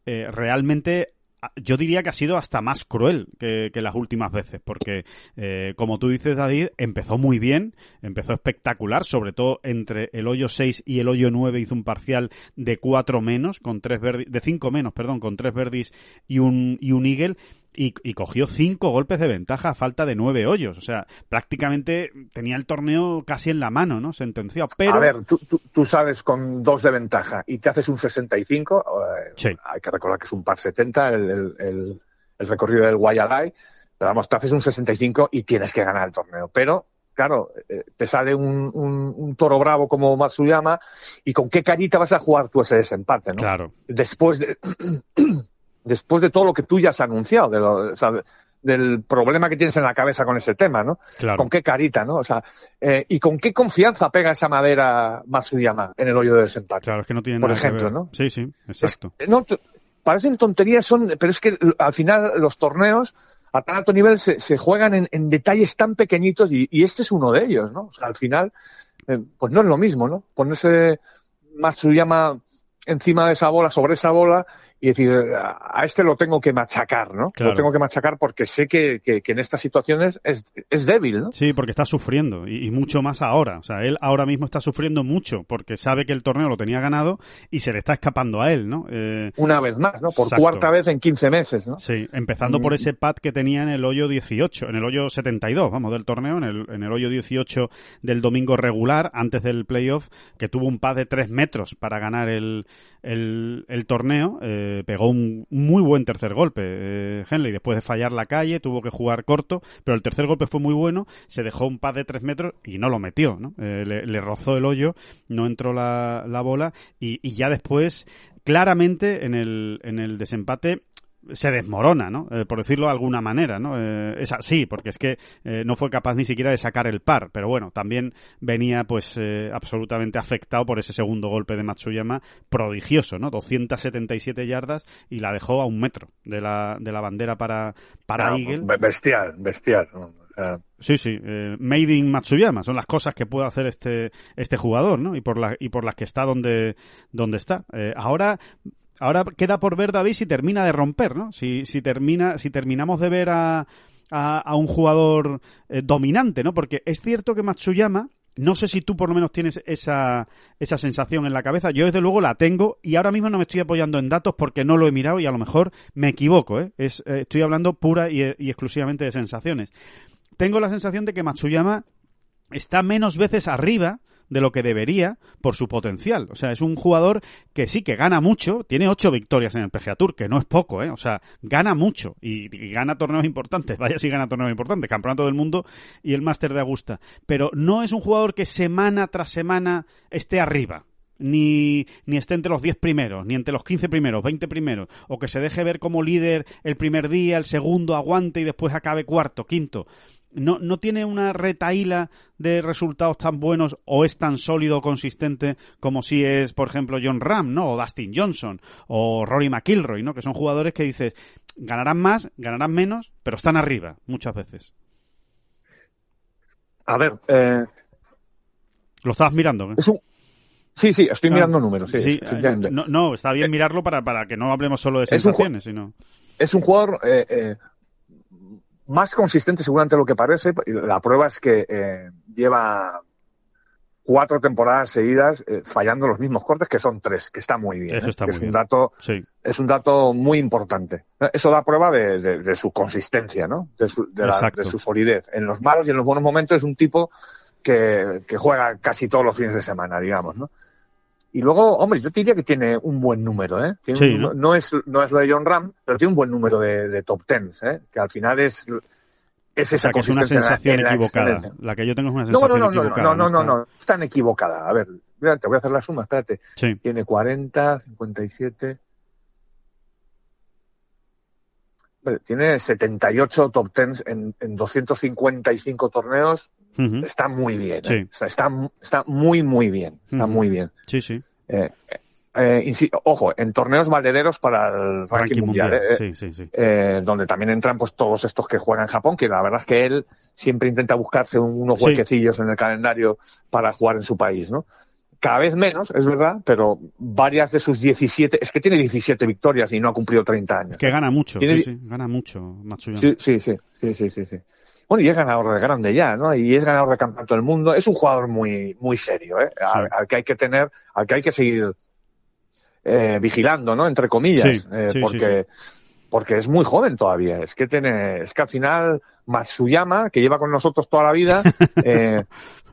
eh, realmente yo diría que ha sido hasta más cruel que, las últimas veces, porque, eh, como tú dices, David, empezó muy bien, empezó espectacular, sobre todo entre el hoyo 6 y el hoyo 9 hizo un parcial de 4 menos, con tres de 5 menos, perdón, con tres verdis y un, y un eagle, y, cogió cinco golpes de ventaja a falta de nueve hoyos. O sea, prácticamente tenía el torneo casi en la mano, ¿no? Sentenciado. Pero... A ver, tú, tú, sabes con dos de ventaja y te haces un 65. Eh, sí. Hay que recordar que es un par 70 el, el, el, recorrido del Guayalai. Pero vamos, te haces un 65 y tienes que ganar el torneo. Pero claro, eh, te sale un, un, un, toro bravo como Matsuyama y con qué carita vas a jugar tú ese desempate, ¿no? Claro. Después de, después de todo lo que tú ya has anunciado, de lo, o sea, del problema que tienes en la cabeza con ese tema, ¿no? Claro. Con qué carita, ¿no? O sea, eh, y con qué confianza pega esa madera Matsuyama en el hoyo de desempate. Claro, es que no tiene Por nada ejemplo, que ver. ¿no? Sí, sí, exacto. no, parecen tonterías, son, pero es que al final los torneos a tan alto nivel se, se juegan en, en, detalles tan pequeñitos y, y, este es uno de ellos, ¿no? O sea, al final, eh, pues no es lo mismo, ¿no? Ponerse Matsuyama encima de esa bola, sobre esa bola, y decir, a este lo tengo que machacar, ¿no? Lo tengo que machacar porque sé que, que, en estas situaciones es, es, débil, ¿no? Sí, porque está sufriendo y, mucho más ahora. O sea, él ahora mismo está sufriendo mucho porque sabe que el torneo lo tenía ganado y se le está escapando a él, ¿no? Eh, Una vez más, ¿no? Por cuarta vez en 15 meses, ¿no? Sí, empezando por mm. ese pad que tenía en el hoyo 18, en el hoyo 72, vamos, del torneo, en el, en el hoyo 18 del domingo regular, antes del playoff, que tuvo un pad de 3 metros para ganar el, el, el torneo. Eh, pegó un muy buen tercer golpe. Eh, Henley, después de fallar la calle, tuvo que jugar corto, pero el tercer golpe fue muy bueno, se dejó un pad de tres metros y no lo metió, ¿no? Eh, le, rozó el hoyo, no entró la, la bola y, y, ya después, claramente en el, en el desempate, se desmorona, ¿no? Eh, por decirlo de alguna manera, ¿no? Eh, es así, porque es que eh, no fue capaz ni siquiera de sacar el par, pero bueno, también venía pues absolutamente afectado por ese segundo golpe de Matsuyama prodigioso, ¿no? 277 yardas y la dejó a un metro de la, de la bandera para, para Eagle. Bestial, bestial. Sí, sí, made in Matsuyama, son las cosas que puede hacer este, este jugador, ¿no? Y por, la, y por las que está donde, donde está. ahora Ahora queda por ver, David, si termina de romper, ¿no? Si, si, termina, si terminamos de ver a, a, un jugador eh, dominante, ¿no? Porque es cierto que Matsuyama, no sé si tú por lo menos tienes esa, esa sensación en la cabeza. Yo desde luego la tengo y ahora mismo no me estoy apoyando en datos porque no lo he mirado y a lo mejor me equivoco. ¿eh? Eh, estoy hablando pura y, exclusivamente de sensaciones. Tengo la sensación de que Matsuyama está menos veces arriba de lo que debería por su potencial. O sea, es un jugador que sí, que gana mucho, tiene ocho victorias en el PGA Tour, que no es poco, ¿eh? O sea, gana mucho y, gana torneos importantes, vaya si gana torneos importantes, Campeonato del Mundo y el Máster de Augusta. Pero no es un jugador que semana tras semana esté arriba. Ni, ni esté entre los diez primeros, ni entre los quince primeros, veinte primeros, o que se deje ver como líder el primer día, el segundo aguante y después acabe cuarto, quinto no, no tiene una retaíla de resultados tan buenos o es tan sólido o consistente como si es, por ejemplo, John Ram, ¿no? O Dustin Johnson o Rory McIlroy, ¿no? Que son jugadores que dices, ganarán más, ganarán menos, pero están arriba muchas veces. A ver, eh... ¿Lo estabas mirando? Sí, sí, estoy mirando números. Sí, eh, no, está bien mirarlo para, para que no hablemos solo de sensaciones, sino... Es un jugador eh, eh más consistente seguramente lo que parece. La prueba es que eh, lleva cuatro temporadas seguidas eh, fallando los mismos cortes, que son tres, que está muy bien. Eso ¿eh? está que muy es bien. Un dato, Sí. Es un dato muy importante. Eso da prueba de, de, de su consistencia, ¿no? De su, de, la, Exacto. de su solidez. En los malos y en los buenos momentos es un tipo que, que juega casi todos los fines de semana, digamos, ¿no? Y luego, hombre, yo te diría que tiene un buen número, ¿eh? Tiene Sí, un- ¿no? ¿no? es, no es lo de John Ram, pero tiene un buen número de, de top tens, ¿eh? Que al final es, es O esa sea, que es una la- sensación en la equivocada. excelencia. La que yo tengo es una No, sensación no, no, no, equivocada. no, no, no, está- no, están equivocada. A ver, mira, te voy a hacer la suma, espérate. Sí. Tiene 40, 57. Vale, Tiene 78 top 10 en, en 255 torneos. Está muy bien. ¿eh? Sí. O sea, está, está muy, muy bien. Está muy bien. Sí, sí. Eh, eh, ojo, en torneos valederos para el ranking, Ranking mundial, mundial. ¿eh? Sí, sí, sí. Eh, donde también entran pues todos estos que juegan en Japón, que la verdad es que él siempre intenta buscarse un- unos huequecillos en el calendario para jugar en su país, ¿no? Cada vez menos, es verdad, pero varias de sus 17, es que tiene 17 victorias y no ha cumplido 30 años. Que gana mucho, Tiene- sí, sí. Gana mucho Matsuyama. Sí, sí, sí, sí, sí, sí. Bueno, y es ganador de grande ya, ¿no? Y es ganador de campeonato del mundo. Es un jugador muy, muy serio, ¿eh? Al, Sí. al que hay que tener, al que hay que seguir eh, vigilando, ¿no? Entre comillas, Sí, eh, sí, porque, porque es muy joven todavía. Es que tiene, es que al final Matsuyama, que lleva con nosotros toda la vida, eh,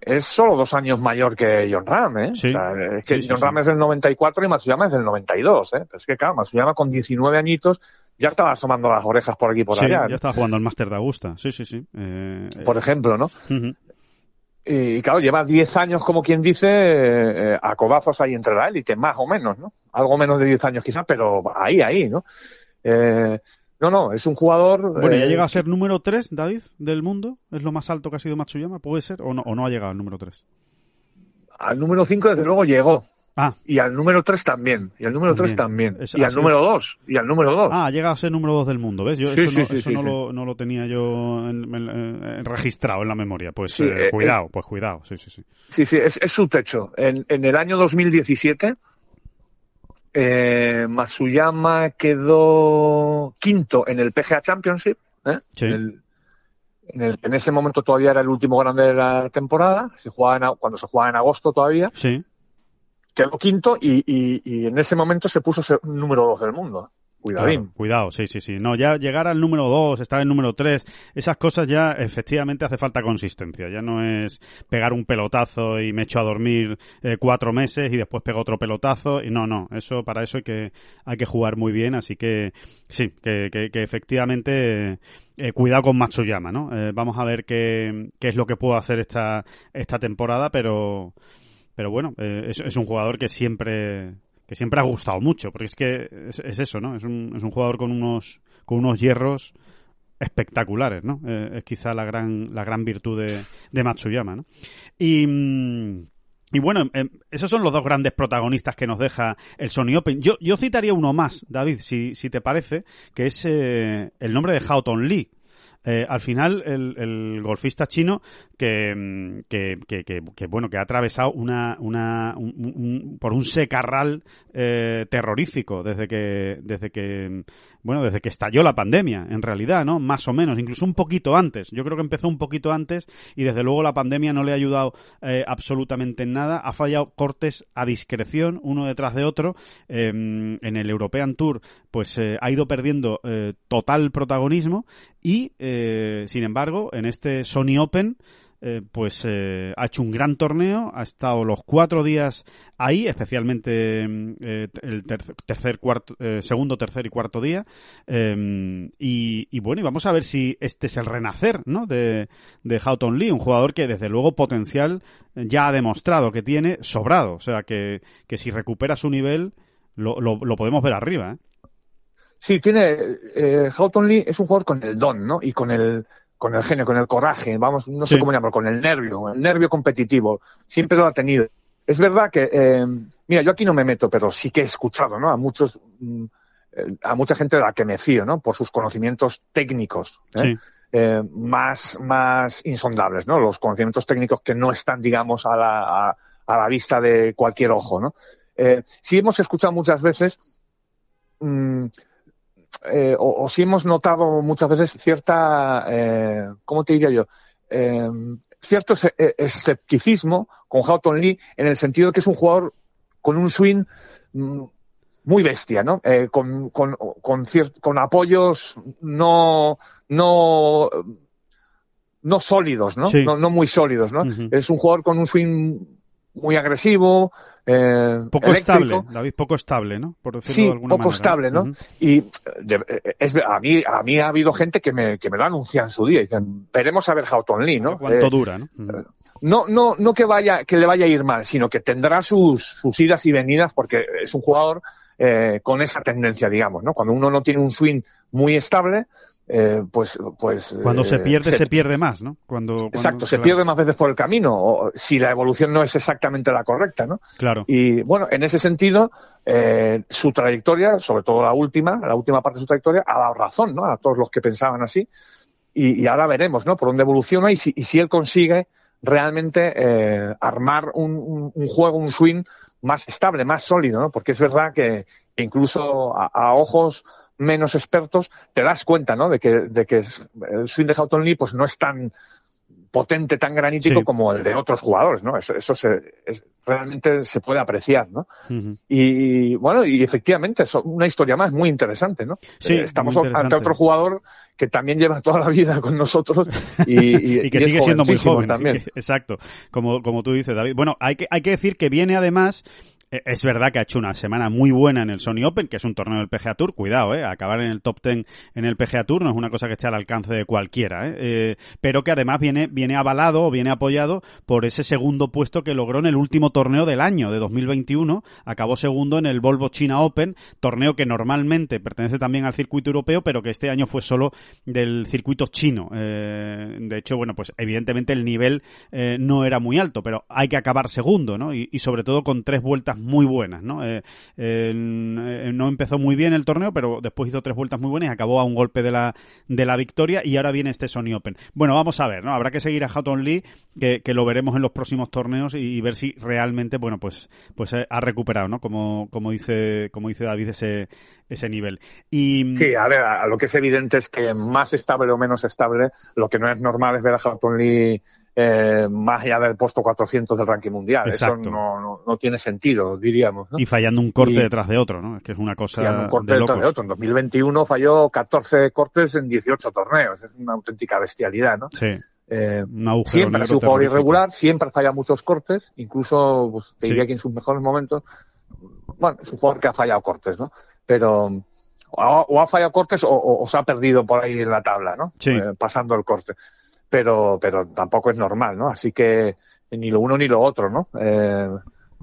es solo dos años mayor que John Ram, ¿eh? Sí. O sea, es que Sí, John sí. Ram es del 94 y Matsuyama es del 92, ¿eh? Pero es que claro, Matsuyama con 19 añitos ya estaba asomando las orejas por aquí y por Sí, allá. ya estaba jugando al Máster de Augusta. Sí, sí, sí. Eh, eh, Por ejemplo, ¿no? ujú. Y claro, lleva 10 años, como quien dice, eh, a codazos ahí entre la élite, más o menos, ¿no? Algo menos de 10 años quizás, pero ahí, ahí, ¿no? Eh, no, no, es un jugador... Bueno, ¿ya eh, llegado a ser número 3, David, del mundo? ¿Es lo más alto que ha sido Matsuyama? ¿Puede ser? ¿O no, o no ha llegado al número 3? Al número 5 desde luego llegó. Ah, Y al número 3 también. Y al número 3 También. Es- y al número 2. Y al número 2. ah, ha llegado a ser número 2 del mundo, ¿ves? Yo Sí, eso, sí, no, sí, eso no. Lo, no lo tenía yo en- en- en- registrado en la memoria. Pues Sí, eh, eh, cuidado, pues cuidado. Sí, sí, sí. Sí, sí, es, es su techo. En, en el año 2017, eh, Matsuyama quedó quinto en el PGA Championship. ¿eh? Sí. En, el- en, el- en ese momento todavía era el último grande de la temporada, se jugaba en cuando se jugaba en agosto todavía. Sí. Quedó quinto y, y- y en ese momento se puso ser- número dos del mundo. Cuidadín. Cuidado, sí, sí, sí. No, ya llegar al número 2, estar en número 3, esas cosas ya efectivamente hace falta consistencia. Ya no es pegar un pelotazo y me echo a dormir eh, cuatro meses y después pego otro pelotazo. Y no, no, eso para eso hay que, hay que jugar muy bien. Así que sí, que, que, que efectivamente eh, cuidado con Matsuyama, ¿no? Eh, vamos a ver qué, qué es lo que puedo hacer esta, esta temporada, pero, pero bueno, eh, es, es un jugador que siempre que siempre ha gustado mucho, porque es que es, es eso, ¿no? Es un, es un jugador con unos con unos hierros espectaculares, ¿no? Eh, es quizá la gran la gran virtud de, de Matsuyama, ¿no? Y mm, y bueno, eh, esos son los dos grandes protagonistas que nos deja el Sony Open. Yo, yo citaría uno más, David, si, si te parece, que es eh, el nombre de Houghton Lee. Eh, al final, el, golfista chino que, mm, que, que, que- que, bueno, que ha atravesado una, una, un- por un secarral eh, terrorífico desde que, desde que, bueno, desde que estalló la pandemia, en realidad, ¿no? Más o menos, incluso un poquito antes. Yo creo que empezó un poquito antes y desde luego la pandemia no le ha ayudado eh, absolutamente en nada. Ha fallado cortes a discreción, uno detrás de otro. Eh, en el European Tour, pues ha ido perdiendo total protagonismo y, eh, sin embargo, en este Sony Open, eh, pues eh, ha hecho un gran torneo, ha estado los cuatro días ahí, especialmente mm, eh, el tercer, tercer, cuarto, segundo, tercer y cuarto día. eh, y, y bueno, y vamos a ver si este es el renacer, ¿no? De, de Houghton Lee, un jugador que desde luego potencial ya ha demostrado que tiene sobrado, o sea que, que si recupera su nivel lo, lo, lo podemos ver arriba, ¿eh? Sí, tiene. Eh, Houghton Lee es un jugador con el don, ¿no? Y con el, con el genio, con el coraje, vamos, no sé cómo llamarlo, con el nervio, el nervio competitivo. Siempre lo ha tenido. Es verdad que, eh, mira, yo aquí no me meto, pero sí que he escuchado, ¿no? A muchos, mm, eh, a mucha gente de la que me fío, ¿no? Por sus conocimientos técnicos. ¿eh? Sí. eh, más, más insondables, ¿no? Los conocimientos técnicos que no están, digamos, a la, a, a la vista de cualquier ojo, ¿no? Eh, sí hemos escuchado muchas veces, mm, eh, o, o sí hemos notado muchas veces cierta, eh, ¿cómo te diría yo? Eh, cierto escepticismo con Houghton Lee en el sentido de que es un jugador con un swing mm, muy bestia, ¿no? Eh, con, con, con, con apoyos no, no, no sólidos, ¿no? No, no, muy sólidos, ¿no? Es un jugador con un swing muy agresivo, eh, poco estable, David, poco estable, ¿no? Por decirlo sí, de alguna poco estable, ¿no? Y es, a mí a mí ha habido gente que me, que me lo anuncia en su día. Y dicen, veremos a ver Houghton Lee, ¿no? ¿Cuánto eh, dura, no? no, no, no que vaya, que le vaya a ir mal, sino que tendrá sus, sus idas y venidas porque es un jugador eh, con esa tendencia, digamos, ¿no? Cuando uno no tiene un swing muy estable, eh, pues, pues. Cuando se eh, pierde, se, pierde más, ¿no? Cuando, exacto, se pierde más veces por el camino, o si la evolución no es exactamente la correcta, ¿no? Claro. Y bueno, en ese sentido, eh, su trayectoria, sobre todo la última, la última parte de su trayectoria, ha dado razón, ¿no? A todos los que pensaban así. Y, y ahora veremos, ¿no? Por dónde evoluciona y si, y si él consigue realmente armar un, un, juego, un swing más estable, más sólido, ¿no? Porque es verdad que incluso a, ojos menos expertos te das cuenta, ¿no? De que, de que el swing de Houghton Lee pues no es tan potente, tan granítico como el de otros jugadores, ¿no? Eso, eso se, es, realmente se puede apreciar, ¿no? y, bueno, y efectivamente, es una historia más muy interesante, ¿no? Sí, eh, Estamos ante otro jugador que también lleva toda la vida con nosotros y, y, que sigue siendo muy joven también. exacto, como, como tú dices, David. Bueno, hay que, hay que decir que viene además es verdad que ha hecho una semana muy buena en el Sony Open, que es un torneo del PGA Tour. Cuidado, ¿eh? Acabar en el top 10 en el PGA Tour no es una cosa que esté al alcance de cualquiera, ¿eh? eh pero que además viene, viene avalado o viene apoyado por ese segundo puesto que logró en el último torneo del año, de 2021. Acabó segundo en el Volvo China Open, torneo que normalmente pertenece también al circuito europeo, pero que este año fue solo del circuito chino. Eh, de hecho, bueno, pues evidentemente el nivel eh, no era muy alto, pero hay que acabar segundo, ¿no? Y sobre todo con tres vueltas muy buenas, ¿no? Eh, eh, no empezó muy bien el torneo, pero después hizo tres vueltas muy buenas y acabó a un golpe de la, de la victoria y ahora viene este Sony Open. Bueno, vamos a ver, ¿no? Habrá que seguir a Houghton Lee, que, lo veremos en los próximos torneos y, ver si realmente, bueno, pues, pues eh, ha recuperado, ¿no? Como, como dice, como dice David, ese, ese nivel. Y... Sí, a ver, a lo que es evidente es que más estable o menos estable, lo que no es normal es ver a Houghton Lee eh, más allá del puesto 400 del ranking mundial. Eso no, no, tiene sentido, diríamos. Y fallando un corte detrás de otro, ¿no? Es que es una cosa. Fallando un corte detrás de otro. En 2021 falló 14 cortes en 18 torneos. Es una auténtica bestialidad, ¿no? Sí. Eh, siempre es un jugador irregular, siempre falla muchos cortes, incluso pues, te diría que en sus mejores momentos, bueno, es un jugador que ha fallado cortes, ¿no? Pero o, ha fallado cortes o, se ha perdido por ahí en la tabla, ¿no? Sí. Eh, pasando el corte pero, pero tampoco es normal, ¿no? Así que ni lo uno ni lo otro, ¿no? Eh,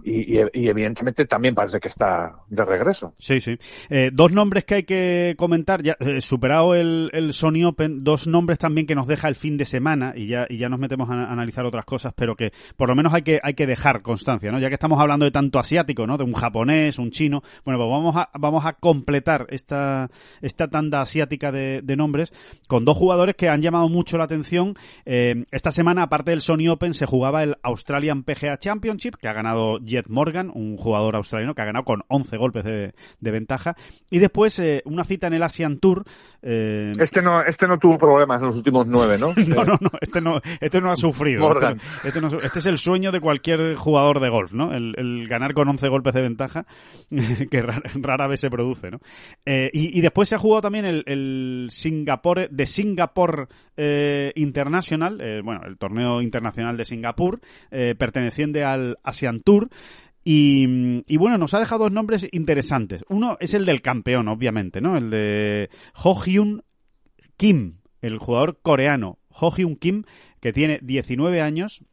y, evidentemente también parece que está de regreso. Sí, sí. Eh, dos nombres que hay que comentar, ya eh, superado el, el, Sony Open, dos nombres también que nos deja el fin de semana y ya, y ya nos metemos a, analizar otras cosas, pero que por lo menos hay que, hay que dejar constancia, ¿no? Ya que estamos hablando de tanto asiático, ¿no? De un japonés, un chino. Bueno, pues vamos a, vamos a completar esta, esta tanda asiática de, de nombres con dos jugadores que han llamado mucho la atención. Eh, esta semana, aparte del Sony Open, se jugaba el Australian PGA Championship, que ha ganado Jet Morgan, un jugador australiano que ha ganado con 11 golpes de, ventaja. Y después eh, una cita en el Asian Tour. Eh... Este no este no tuvo problemas en los últimos nueve, ¿no? no, no, no, este no, este no ha sufrido. Este, este, este, es el sueño de cualquier jugador de golf, ¿no? El, ganar con 11 golpes de ventaja, que rara, vez se produce, ¿no? Eh, y, después se ha jugado también el, el Singapore, de Singapore International, bueno, el torneo internacional de Singapur, perteneciente al Asian Tour, y, bueno, nos ha dejado dos nombres interesantes. Uno es el del campeón, obviamente, ¿no? El de Ho Hyun Kim, el jugador coreano. Ho Hyun Kim, que tiene 19 años,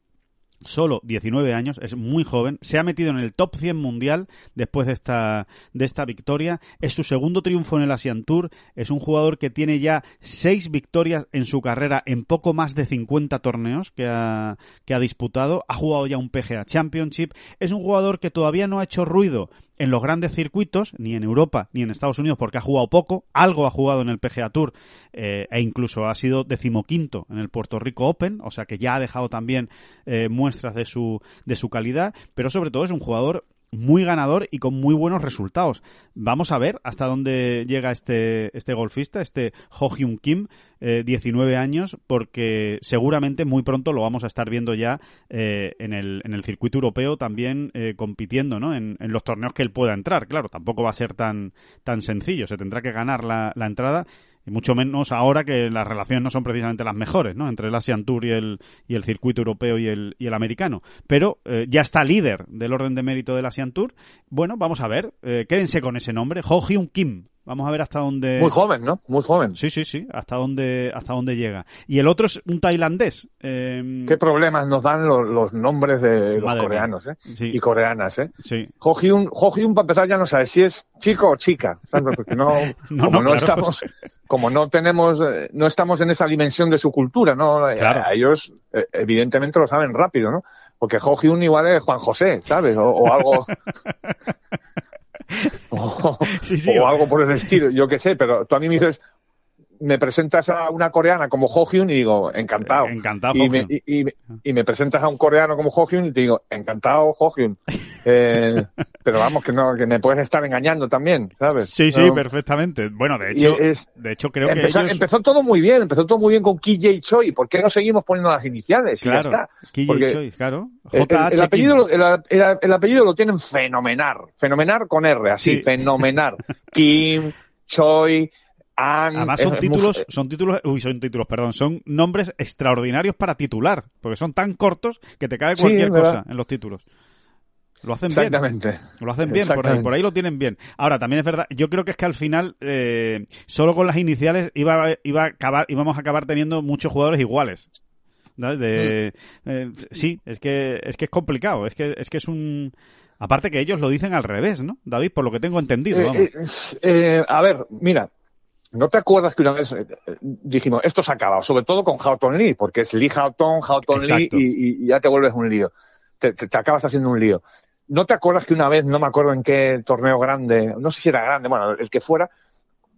solo 19 años, es muy joven, se ha metido en el top 100 mundial después de esta, de esta victoria, es su segundo triunfo en el Asian Tour, es un jugador que tiene ya 6 victorias en su carrera en poco más de 50 torneos que ha, que ha disputado, ha jugado ya un PGA Championship, es un jugador que todavía no ha hecho ruido en los grandes circuitos, ni en Europa ni en Estados Unidos, porque ha jugado poco, algo ha jugado en el PGA Tour eh, e incluso ha sido decimoquinto en el Puerto Rico Open, o sea que ya ha dejado también eh, muestras de su, de su calidad, pero sobre todo es un jugador muy ganador y con muy buenos resultados. Vamos a ver hasta dónde llega este, este golfista, este Ho Hyun Kim, 19 años, porque seguramente muy pronto lo vamos a estar viendo ya en, el, en el circuito europeo también compitiendo ¿no? En, en, los torneos que él pueda entrar. Claro, tampoco va a ser tan, tan sencillo, se tendrá que ganar la entrada y mucho menos ahora que las relaciones no son precisamente las mejores, ¿no? Entre el Asian Tour y el, y el circuito europeo y el, y el americano. Pero eh, ya está líder del orden de mérito del Asian Tour. Bueno, vamos a ver, eh, quédense con ese nombre, Ho Hyun Kim. Vamos a ver hasta dónde. Muy joven, ¿no? Muy joven. Sí, sí, sí. Hasta dónde, hasta dónde llega. Y el otro es un tailandés. Eh... ¿Qué problemas nos dan los, los nombres de los coreanos, eh? Sí. Y coreanas, ¿eh? Sí. Ho Hyun, Ho Hyun, para empezar, ya no sabe si es chico o chica. ¿sabes? Porque no, No, como no, no, claro. estamos, como no tenemos, eh, no estamos en esa dimensión de su cultura, ¿no? Eh, Claro. A ellos, eh, evidentemente, lo saben rápido, ¿no? Porque Ho Hyun igual es Juan José, ¿sabes? O, o algo. o, Sí, sí. o algo por el estilo, yo qué sé, pero tú a mí me dices, me presentas a una coreana como Ho Hyun y digo, encantado. Encantado, y, me, y, y- y me presentas a un coreano como Ho Hyun y te digo, encantado Ho Hyun. Eh, pero vamos, que no, que me puedes estar engañando también, ¿sabes? Sí, sí, No. perfectamente. Bueno, de hecho, es- de hecho creo que empezó, ellos... empezó todo muy bien, empezó todo muy bien con Ki Jae Choi. ¿Por qué no seguimos poniendo las iniciales? Y ya Claro, está. Ki Choi, claro. el, el- JH el apellido, el apellido lo tienen fenomenal. Fenomenal con R, así, Sí. fenomenal. Kim, Choi, Además es- son es muy- títulos, son títulos, uy, son títulos, perdón, son nombres extraordinarios para titular, porque son tan cortos que te cae cualquier cosa en los títulos. Lo hacen bien. Exactamente. Lo hacen bien, por ahí, Exactamente. por ahí lo tienen bien. Ahora, también es verdad, yo creo que es que al final, eh, solo con las iniciales iba, iba a acabar, íbamos a acabar teniendo muchos jugadores iguales. De, eh, sí, es que, es que es complicado, es que, es que es un... Aparte que ellos lo dicen al revés, ¿no? David, por lo que tengo entendido, Eh, vamos. eh, eh, a ver, mira, ¿no te acuerdas que una vez eh, eh, dijimos, esto se ha acabado? Sobre todo con Houghton Lee, porque es Lee Houghton, Houghton Lee y, y- ya te vuelves un lío. Te, te- te acabas haciendo un lío. ¿No te acuerdas que una vez, no me acuerdo en qué torneo grande, no sé si era grande, bueno, el que fuera,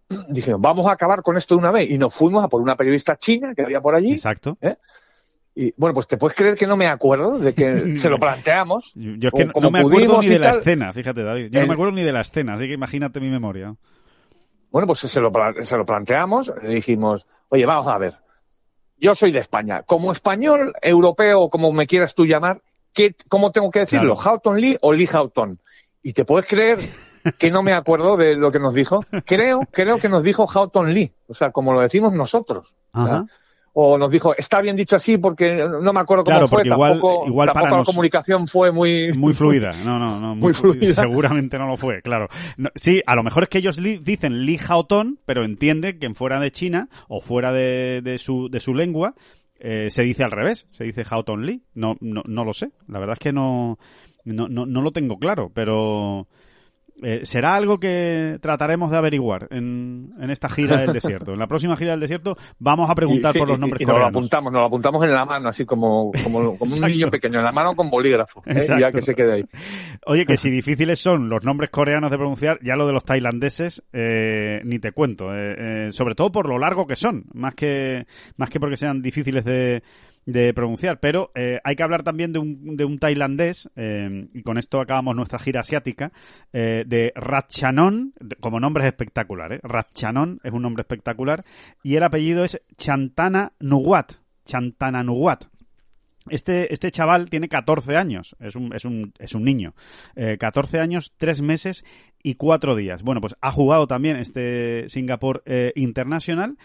dijimos, vamos a acabar con esto de una vez? Y nos fuimos a por una periodista china que había por allí. Exacto. Y bueno, pues te puedes creer que no me acuerdo de que se lo planteamos. Yo es que no, como no me acuerdo ni de la escena, fíjate, David. Yo no me acuerdo ni de la escena, así que imagínate mi memoria. Bueno, pues se lo, se lo planteamos, le dijimos, oye, vamos a ver, yo soy de España, como español, europeo, como me quieras tú llamar, ¿qué, ¿cómo tengo que decirlo? Claro. ¿Houghton Lee o Lee Houghton? Y te puedes creer que no me acuerdo de lo que nos dijo. Creo, creo que nos dijo Houghton Lee, o sea, como lo decimos nosotros. Ajá. O nos dijo, está bien dicho así porque no me acuerdo cómo Claro, fue, porque igual- tampoco, igual para la nos- comunicación fue muy... Muy fluida, no, no, no, muy, Muy fluida. fluida. Seguramente no lo fue, claro. No, sí, a lo mejor es que ellos li- dicen Li Haotong, pero entienden que en fuera de China o fuera de, de su, de su lengua eh, se dice al revés, se dice Haotong Li. No, no, no lo sé, la verdad es que no, no, no, no lo tengo claro, pero eh, será algo que trataremos de averiguar en, en esta gira del desierto. En la próxima gira del desierto vamos a preguntar Y sí, por los y- nombres y nos lo coreanos. apuntamos, nos lo apuntamos en la mano, así como, como, como un niño pequeño, en la mano con bolígrafo, ¿eh? ya que se quede ahí. Oye, que si difíciles son los nombres coreanos de pronunciar, ya lo de los tailandeses eh, ni te cuento. eh, sobre todo por lo largo que son, más que más que porque sean difíciles de, de pronunciar. Pero eh, hay que hablar también de un, de un tailandés, eh, y con esto acabamos nuestra gira asiática, eh, de Ratchanon, como nombre es espectacular. ¿eh? Ratchanon es un nombre espectacular, y el apellido es Chantana Nuwat. Chantana Nuwat. Este, este chaval tiene 14 años, es un, es un, es un niño. Eh, 14 años, 3 meses y 4 días. Bueno, pues ha jugado también este Singapore eh, International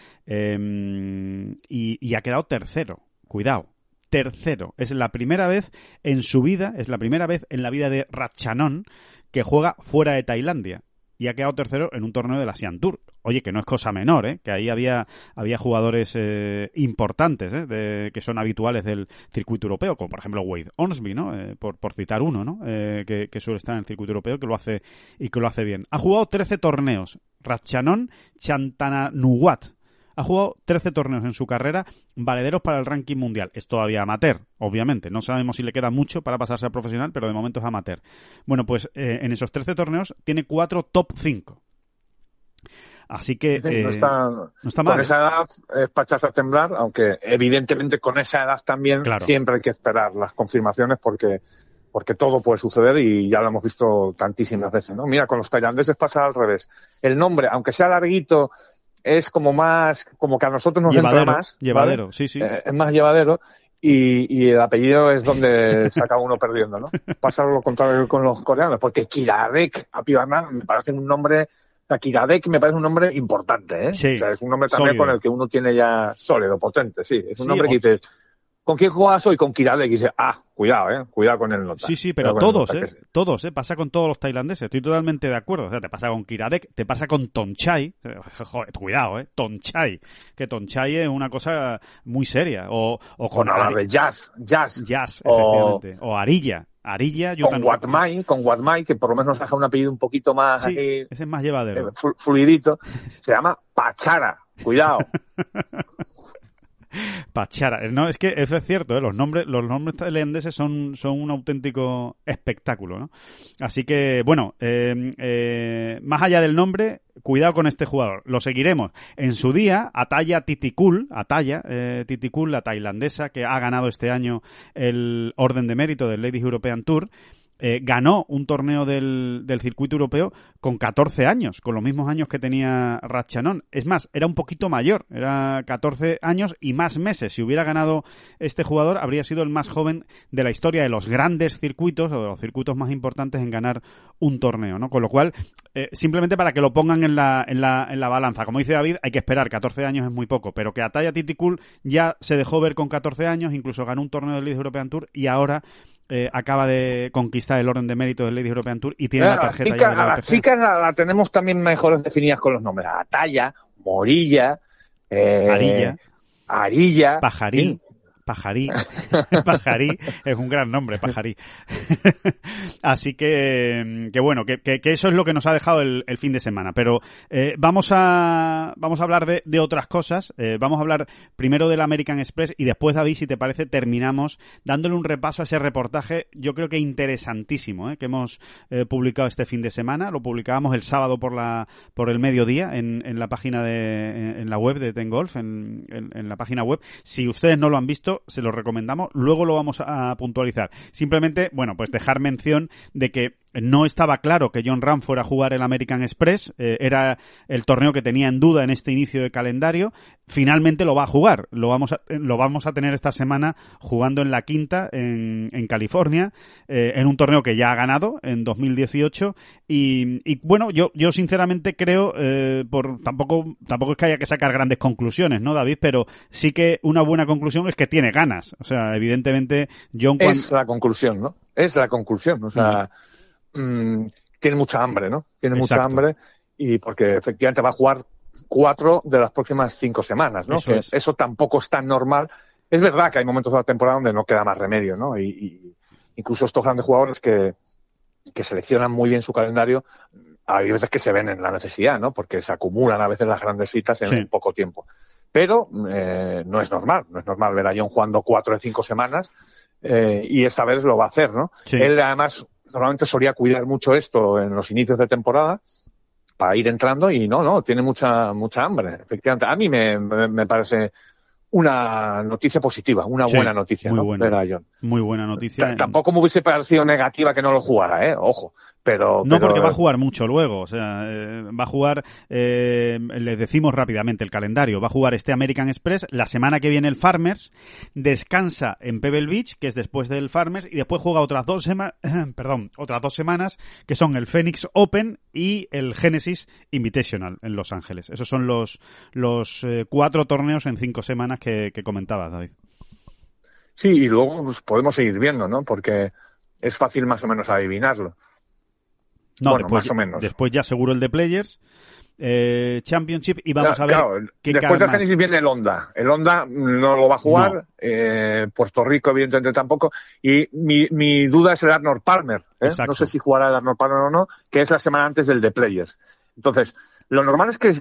y ha quedado tercero. Cuidado, tercero. Es la primera vez en su vida, es la primera vez en la vida de Ratchanon que juega fuera de Tailandia y ha quedado tercero en un torneo de la Asian Tour. Oye, que no es cosa menor, ¿eh? que ahí había, había jugadores eh, importantes ¿eh? de- que son habituales del circuito europeo, como por ejemplo Wade Onsby, ¿no? Eh, por, por citar uno, ¿no? Eh, que, que suele estar en el circuito europeo que lo hace y que lo hace bien. Ha jugado 13 torneos. Ratchanon Chantananuwat. Ha jugado 13 torneos en su carrera, valederos para el ranking mundial. Es todavía amateur, obviamente. No sabemos si le queda mucho para pasarse a profesional, pero de momento es amateur. Bueno, pues eh, en esos 13 torneos tiene 4 top 5. Así que eh, no, está, no está mal. con esa edad es para echarse a temblar, aunque evidentemente con esa edad también Claro. siempre hay que esperar las confirmaciones porque porque todo puede suceder y ya lo hemos visto tantísimas veces, ¿no? Mira, con los tailandeses pasa al revés. El nombre, aunque sea larguito, es como más, como que a nosotros nos llevadero, entra más. Llevadero, sí, sí. Eh, es más llevadero y, y, el apellido es donde se acaba uno perdiendo, ¿no? Pasa lo contrario con los coreanos, porque Kiradek Apibarman me parece un nombre, o Kiradek me parece un nombre importante, ¿eh? Sí, o sea, es un nombre también con el que uno tiene ya sólido, potente, sí. Es un sí, nombre o... que dices, ¿con quién juegas hoy? Con Kiradek. Y dices, ah, cuidado, eh, cuidado con el nota. Sí, sí, pero todos, eh, todos, eh, pasa con todos los tailandeses, estoy totalmente de acuerdo. O sea, te pasa con Kiradek, te pasa con Tonchai, joder, cuidado, eh, Tonchai, que Tonchai es una cosa muy seria. O, o con, con de jazz, jazz. Jazz, efectivamente. O, o Arilla. Arilla, yo con también. Guatmai, con Guatmai, que por lo menos nos deja un apellido un poquito más sí, aquí, ese es más llevadero. Eh, fluidito. Se llama Pachara. Cuidado. Pachara. No, es que eso es cierto, ¿eh? los nombres, los nombres tailandeses son, son un auténtico espectáculo, ¿no? Así que, bueno, eh, eh, más allá del nombre, cuidado con este jugador. Lo seguiremos. En su día, Ataya Titikul, Ataya eh, la tailandesa que ha ganado este año el orden de mérito del Ladies European Tour, eh, ganó un torneo del, del, circuito europeo con 14 años, con los mismos años que tenía Ratchanon. Es más, era un poquito mayor, era 14 años y más meses. Si hubiera ganado este jugador, habría sido el más joven de la historia de los grandes circuitos o de los circuitos más importantes en ganar un torneo, ¿no? Con lo cual, eh, simplemente para que lo pongan en la, en, la, en la balanza. Como dice David, hay que esperar, 14 años es muy poco, pero que Ataya Titicul ya se dejó ver con 14 años, incluso ganó un torneo del League European Tour y ahora eh, acaba de conquistar el orden de mérito del Ladies European Tour y tiene la tarjeta chica, ya de la A las chicas la, la, tenemos también mejores definidas con los nombres. Ataya, Morilla, eh, Arilla, Arilla, Pajarín. Pajarí. Pajarí es un gran nombre, Pajarí. Así que, que bueno, que, que, que, eso es lo que nos ha dejado el, el fin de semana. Pero eh, vamos a vamos a hablar de, de otras cosas. Eh, vamos a hablar primero del American Express y después, David, si te parece, terminamos dándole un repaso a ese reportaje, yo creo que interesantísimo, ¿eh? que hemos publicado este fin de semana. Lo publicábamos el sábado por la por el mediodía en, en la página de en la web de Ten Golf, en, en, en la página web. Si ustedes no lo han visto, se lo recomendamos, luego lo vamos a puntualizar. Simplemente, bueno, pues dejar mención de que no estaba claro que John Ram fuera a jugar el American Express, eh, era el torneo que tenía en duda en este inicio de calendario, finalmente lo va a jugar, lo vamos a, lo vamos a tener esta semana jugando en la quinta en, en California, eh, en un torneo que ya ha ganado en 2018 y, y bueno, yo, yo sinceramente creo, eh, por tampoco, tampoco es que haya que sacar grandes conclusiones, ¿no, David? Pero sí que una buena conclusión es que tiene ganas, o sea, evidentemente John... Es cuando... la conclusión, ¿no? Es la conclusión, o sea... Mm mmm, tiene mucha hambre, ¿no? Tiene Exacto. mucha hambre y porque efectivamente va a jugar cuatro de las próximas cinco semanas, ¿no? Eso, es. eso tampoco es tan normal. Es verdad que hay momentos de la temporada donde no queda más remedio, ¿no? Y, y incluso estos grandes jugadores que, que seleccionan muy bien su calendario, hay veces que se ven en la necesidad, ¿no? Porque se acumulan a veces las grandes citas en Sí. poco tiempo. Pero eh, no es normal, no es normal ver a John jugando cuatro de cinco semanas eh, y esta vez lo va a hacer, ¿no? Sí. Él además normalmente solía cuidar mucho esto en los inicios de temporada para ir entrando y no, no, tiene mucha mucha hambre, efectivamente. A mí me, me, me parece una noticia positiva, una Sí, buena noticia, muy ¿no? buena. Ver a John. Muy buena noticia. T- Tampoco me hubiese parecido negativa que no lo jugara, ¿eh? Ojo. Pero, No, pero- porque va a jugar mucho luego. O sea, eh, va a jugar, eh, les decimos rápidamente el calendario. Va a jugar este American Express. La semana que viene el Farmers. Descansa en Pebble Beach, que es después del Farmers. Y después juega otras dos semanas, perdón, otras dos semanas, que son el Phoenix Open y el Genesis Invitational en Los Ángeles. Esos son los, los eh, cuatro torneos en cinco semanas que, que comentabas, David. Sí, y luego pues, podemos seguir viendo, ¿no? Porque es fácil más o menos adivinarlo. No, Bueno, después, más o menos. Después ya seguro el de Players. eh, Championship y vamos Claro, a ver claro, qué Después más. Genesis viene el Honda. El Honda no lo va a jugar. No. eh, Puerto Rico, evidentemente, tampoco. Y mi, mi duda es el Arnold Palmer. ¿eh? No sé si jugará el Arnold Palmer o no, que es la semana antes del de Players. Entonces, lo normal es que,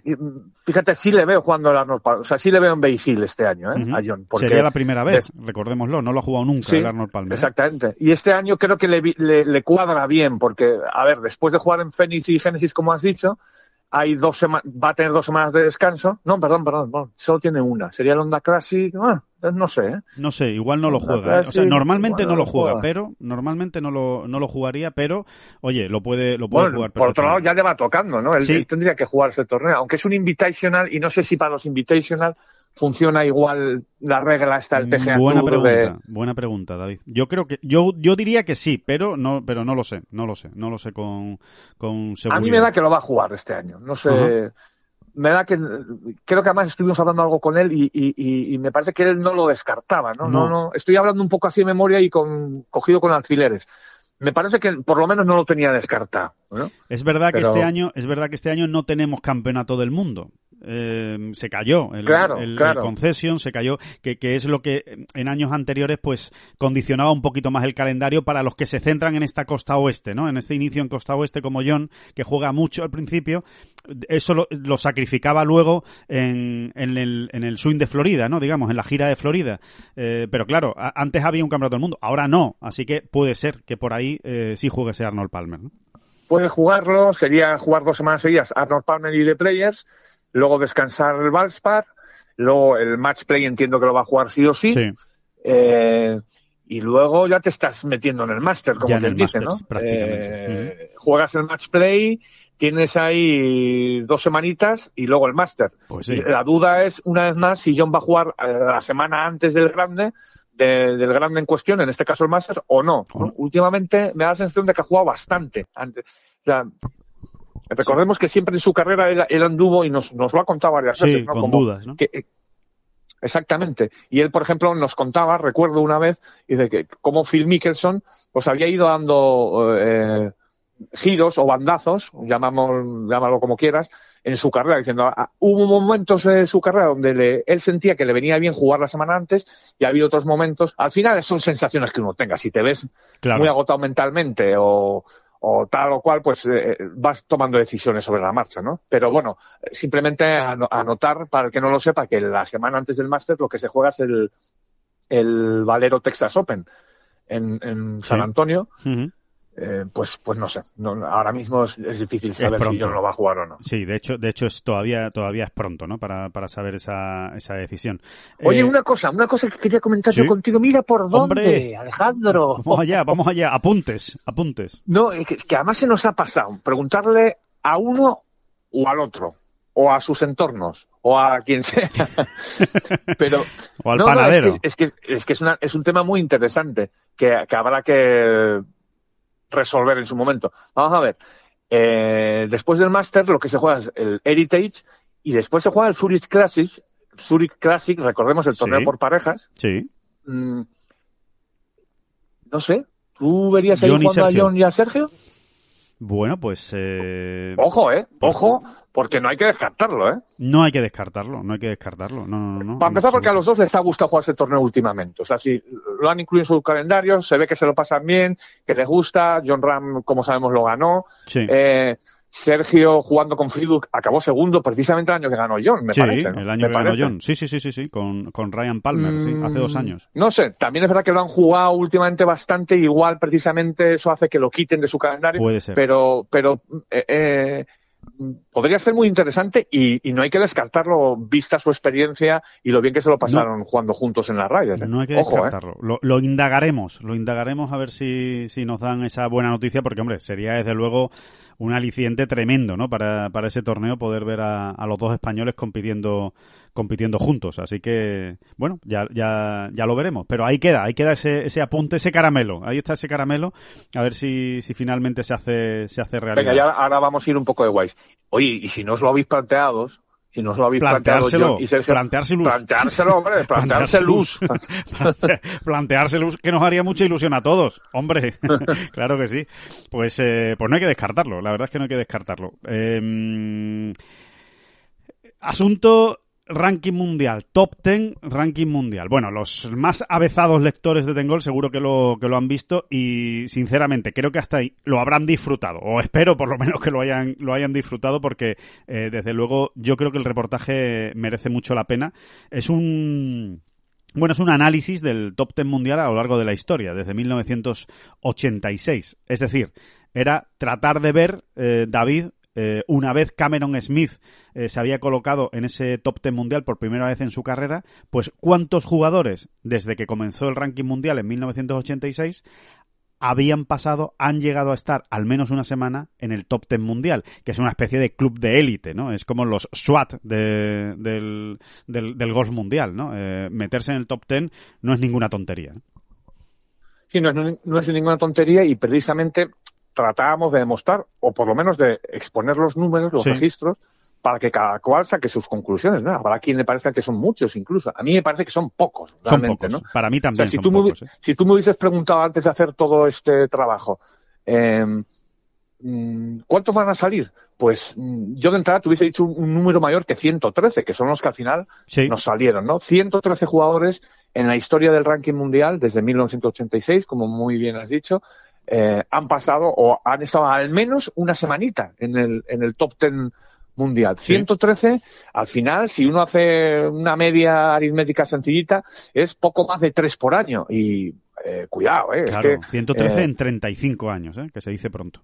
fíjate, sí le veo jugando el Arnold Palmer. O sea, sí le veo en Beisil este año, ¿eh? A John. Porque Sería la primera vez, recordémoslo, no lo ha jugado nunca Sí, el Arnold Palmer. ¿eh? Exactamente. Y este año creo que le, le, le cuadra bien, porque, a ver, después de jugar en Phoenix y Genesis, como has dicho, hay dos sema- va a tener dos semanas de descanso. No, perdón, perdón, perdón, solo tiene una. Sería el Honda Classic. Ah, no sé. ¿eh? No sé, igual no lo juega. ¿eh? O sea, normalmente no lo juega, pero normalmente no lo, no lo jugaría, pero oye, lo puede, lo puede jugar. Por otro lado, ya le va tocando, ¿no? Él, tendría que jugar ese torneo, aunque es un invitational y no sé si para los invitational funciona igual la regla hasta el TGA buena pregunta buena pregunta David yo creo que yo yo diría que sí pero no pero no lo sé no lo sé no lo sé con con seguridad a mí me da que lo va a jugar este año no sé me da que creo que además estuvimos hablando algo con él y, y, y, me parece que él no lo descartaba ¿no? ¿no? No, estoy hablando un poco así de memoria y con cogido con alfileres me parece que por lo menos no lo tenía descartado ¿no? es verdad que este año es verdad que este año no tenemos campeonato del mundo eh, se cayó el, el, concession, se cayó, que, que, es lo que en años anteriores pues condicionaba un poquito más el calendario para los que se centran en esta costa oeste, ¿no? En este inicio en costa oeste como John, que juega mucho al principio, eso lo, sacrificaba luego en, en, el, en el swing de Florida, ¿no? Digamos, en la gira de Florida. Eh, pero claro, antes había un campeonato del mundo, ahora no, así que puede ser que por ahí eh, sí juegue ese Arnold Palmer, Puede jugarlo, sería jugar dos semanas seguidas Arnold Palmer y The Players, luego descansar el Valspar, luego el match play entiendo que lo va a jugar sí o sí. Eh, y luego ya te estás metiendo en el Master, como te dice, ¿no? Eh, juegas el match play, tienes ahí dos semanitas y luego el Master. Pues la duda es, una vez más, si John va a jugar eh, la semana antes del grande, del grande en cuestión, en este caso el Master, o no. Últimamente me da la sensación de que ha jugado bastante. Antes. O sea, Recordemos que siempre en su carrera él, anduvo y nos, nos, lo ha contado varias veces. ¿no? con dudas, ¿no? Eh, exactamente. Y él, por ejemplo, nos contaba, recuerdo una vez, dice que como Phil Mickelson, pues había ido dando eh, giros o bandazos, llamamos, llámalo como quieras, en su carrera, diciendo, ah, hubo momentos en su carrera donde él sentía que le venía bien jugar la semana antes y ha habido otros momentos. Al final son sensaciones que uno tenga. Si te ves muy agotado mentalmente o, o tal o cual, pues eh, vas tomando decisiones sobre la marcha, ¿no? Pero bueno, simplemente anotar, para el que no lo sepa, que la semana antes del máster lo que se juega es el, el Valero Texas Open en, en San Antonio. Eh, pues, pues no sé. ahora mismo es, difícil saber si John lo va a jugar o no. Sí, de hecho, de hecho es todavía, todavía es pronto, ¿no? Para, para saber esa, esa decisión. Oye, eh, una cosa, una cosa que quería comentar yo contigo. Mira por dónde, Alejandro. Vamos allá, vamos allá. Apuntes, apuntes. No, es que, que además se nos ha pasado preguntarle a uno o al otro, o a sus entornos, o a quien sea. Pero, o al panadero. es que, es que, es, una, es un tema muy interesante que, que habrá que resolver en su momento. Vamos a ver. Eh, después del Master lo que se juega es el Heritage y después se juega el Zurich Classic. Zurich Classic, recordemos el torneo por parejas. Sí. Mm, no sé. ¿Tú verías ahí jugando a John y a Sergio? Bueno, pues... Eh... Ojo, ¿eh? Ojo, porque no hay que descartarlo, ¿eh? No hay que descartarlo, no hay que descartarlo. No, no, no. Para empezar, porque a los dos les ha gustado jugar ese torneo últimamente. O sea, si lo han incluido en su calendario, se ve que se lo pasan bien, que les gusta. John Ram, como sabemos, lo ganó. Sí. Eh, Sergio jugando con Friedrich acabó segundo precisamente el año que ganó John, me parece. Sí, el año que ganó John. Sí, sí, sí, sí, sí, con, con Ryan Palmer, sí, hace dos mm, años. No sé, también es verdad que lo han jugado últimamente bastante, igual precisamente eso hace que lo quiten de su calendario. Puede ser. Pero, pero eh, eh podría ser muy interesante y, no hay que descartarlo vista su experiencia y lo bien que se lo pasaron jugando juntos en la. ¿eh? No hay que ¿eh? descartarlo. Lo, indagaremos, lo indagaremos a ver si, si nos dan esa buena noticia porque, hombre, sería desde luego un aliciente tremendo, ¿no? Para, para ese torneo poder ver a, a, los dos españoles compitiendo compitiendo juntos. Así que, bueno, ya, ya, ya lo veremos. Pero ahí queda, ahí queda ese, ese apunte, ese caramelo. Ahí está ese caramelo. A ver si, si finalmente se hace, se hace realidad. Venga, ya ahora vamos a ir un poco de guays. Oye, y si no os lo habéis planteado, si no os lo habéis planteado y Sergio, planteárselo, planteárselo, hombre, planteárselo. planteárselo que nos haría mucha ilusión a todos, hombre. claro que sí. Pues, eh, pues no hay que descartarlo, la verdad es que no hay que descartarlo. Eh, asunto ranking mundial, top 10 ranking mundial. Bueno, los más avezados lectores de Tengol seguro que lo, que lo han visto y sinceramente creo que hasta ahí lo habrán disfrutado, o espero por lo menos que lo hayan, lo hayan disfrutado porque eh, desde luego yo creo que el reportaje merece mucho la pena. Es un... Bueno, es un análisis del top 10 mundial a lo largo de la historia, desde 1986. Es decir, era tratar de ver, eh, David, Eh, una vez Cameron Smith eh, se había colocado en ese top 10 mundial por primera vez en su carrera, pues ¿cuántos jugadores desde que comenzó el ranking mundial en 1986 habían pasado, han llegado a estar al menos una semana en el top 10 mundial, que es una especie de club de élite, ¿no? Es como los SWAT del, del, golf mundial, ¿no? Eh, meterse en el top 10 no es ninguna tontería. Sí, no es ninguna tontería y precisamente tratábamos de demostrar, o por lo menos de exponer los números, los registros, para que cada cual saque sus conclusiones, ¿no? Habrá quien le parezca que son muchos incluso. A mí me parece que son pocos, realmente, ¿no? Para mí también si, tú me, ¿eh? si tú me hubieses preguntado antes de hacer todo este trabajo, eh, ¿cuántos van a salir? Pues mm, yo de entrada te hubiese dicho un, número mayor que 113, que son los que al final nos salieron, ¿no? 113 jugadores en la historia del ranking mundial desde 1986, como muy bien has dicho, eh, han pasado o han estado al menos una semanita en el, en el top 10 mundial. 113, al final, si uno hace una media aritmética sencillita, es poco más de tres por año. Y eh, cuidado, ¿eh? Claro, es que, 113 eh, en 35 años, ¿eh? Que se dice pronto.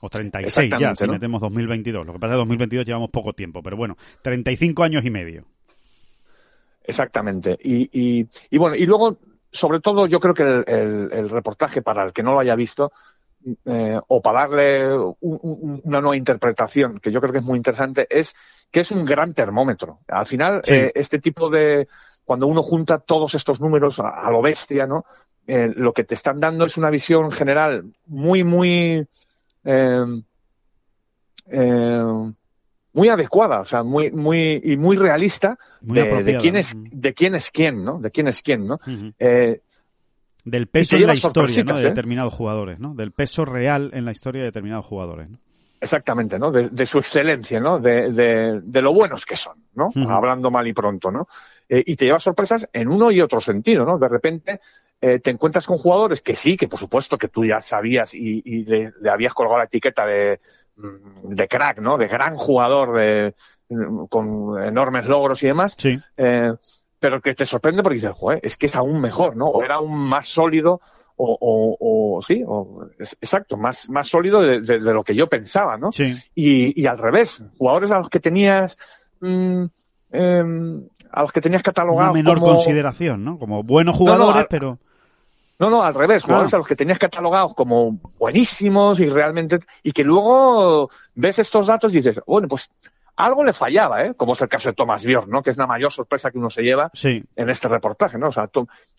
O 36 ya, si metemos 2022. Lo que pasa es que 2022 llevamos poco tiempo, pero bueno, 35 años y medio. Exactamente. Y, y, y bueno, y luego, sobre todo, yo creo que el, el reportaje, para el que no lo haya visto, eh, o para darle una nueva interpretación, que yo creo que es muy interesante, es que es un gran termómetro. Al final, eh, este tipo de, cuando uno junta todos estos números a, lo bestia, ¿no? Eh, lo que te están dando es una visión general muy, muy, muy adecuada, o sea, muy, muy, y muy realista de, quién es, de quién es quién, ¿no? De quién es quién, ¿no? Del peso en la historia de ¿eh? determinados jugadores, ¿no? Del peso real en la historia de determinados jugadores. Exactamente, ¿no? De, su excelencia, ¿no? De, de, lo buenos que son, ¿no? Hablando mal y pronto, ¿no? Eh, y te lleva sorpresas en uno y otro sentido, ¿no? De repente eh, te encuentras con jugadores que sí, que por supuesto que tú ya sabías y, le, habías colgado la etiqueta de, de crack, ¿no? De gran jugador, de, con enormes logros y demás. Sí pero que te sorprende porque dices, joder, es que es aún mejor, ¿no? O era aún más sólido, o, o, sí, o, exacto, más, más sólido de, lo que yo pensaba, ¿no? Sí. Y, y al revés, jugadores a los que tenías, mm, em, a los que tenías catalogado. Una menor consideración, ¿no? Como buenos jugadores, pero. No, no, al revés, jugadores a los que tenías catalogados como buenísimos y realmente, y que luego ves estos datos y dices, bueno, pues algo le fallaba, ¿eh? Como es el caso de Thomas Bjorn, ¿no? Que es la mayor sorpresa que uno se lleva en este reportaje, ¿no? O sea,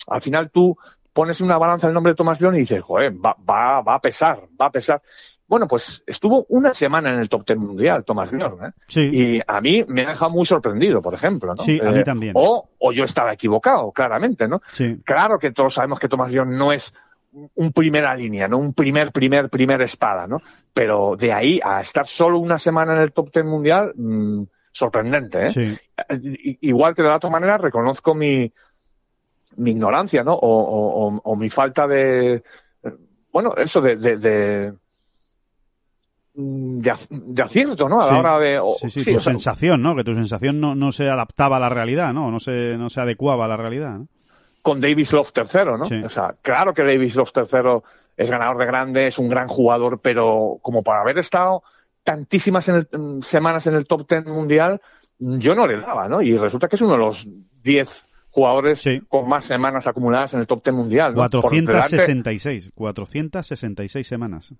al final tú pones una balanza el nombre de Thomas Bjorn y dices, joder, va, va, va a pesar, va a pesar. Bueno, pues estuvo una semana en el top ten mundial, Thomas Bjorn, ¿eh? Sí. Y a mí me ha dejado muy sorprendido, por ejemplo, ¿no? Sí, a mí eh, también. O, o yo estaba equivocado, claramente, ¿no? Sí. Claro que todos sabemos que Thomas Bjorn no es un primera línea, ¿no? Un primer, primer, primer espada, ¿no? Pero de ahí a estar solo una semana en el top ten mundial, mmm, sorprendente, ¿eh? Igual que de la otra manera reconozco mi, mi ignorancia, ¿no? O, o, mi falta de, bueno, eso de, de, de de, acierto, ¿no? A la hora de... sí, sí, tu sensación, ¿no? Que tu sensación no, no se adaptaba a la realidad, ¿no? No se, no se adecuaba a la realidad, ¿no? Con Davis Love tercero, ¿no? O sea, claro que Davis Love tercero es ganador de grande, es un gran jugador, pero como para haber estado tantísimas en semanas en el top ten mundial, yo no le daba, ¿no? Y resulta que es uno de los 10 jugadores con más semanas acumuladas en el top ten mundial. ¿no? 466, 466 semanas.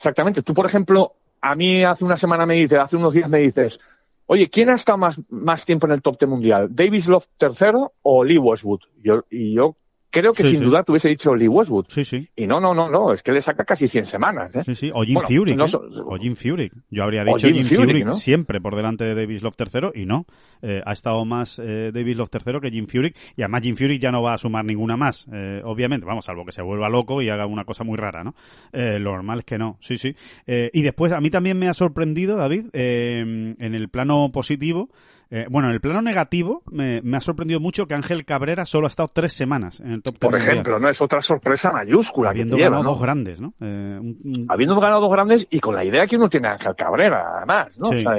Exactamente. Tú, por ejemplo, a mí hace una semana me dices, hace unos días me dices, oye, ¿quién ha estado más, más tiempo en el top ten mundial? ¿Davis Love tercero o Lee Westwood? Yo, y yo creo que sin duda te hubiese dicho Lee Westwood. Sí, sí. Y no, no, no, no, es que le saca casi 100 semanas. ¿eh? Sí, sí. O Jim Furyk. ¿eh? O Jim Furyk. Yo habría dicho Jim, Furyk, siempre por delante de Davis Love tercero y no. Eh, ha estado más eh, Davis Love tercero que Jim Furyk y además Jim Furyk ya no va a sumar ninguna más, eh, obviamente. Vamos, salvo que se vuelva loco y haga una cosa muy rara, ¿no? Eh, lo normal es que no. Sí, sí. Eh, y después a mí también me ha sorprendido, David, en el plano positivo, eh, bueno, en el plano negativo me, ha sorprendido mucho que Ángel Cabrera solo ha estado tres semanas en el top Por ejemplo, ¿no? Es otra sorpresa mayúscula. Habiendo ganado dos grandes, ¿no? Eh, Habiendo ganado dos grandes y con la idea que uno tiene Ángel Cabrera, además, ¿no? O sea,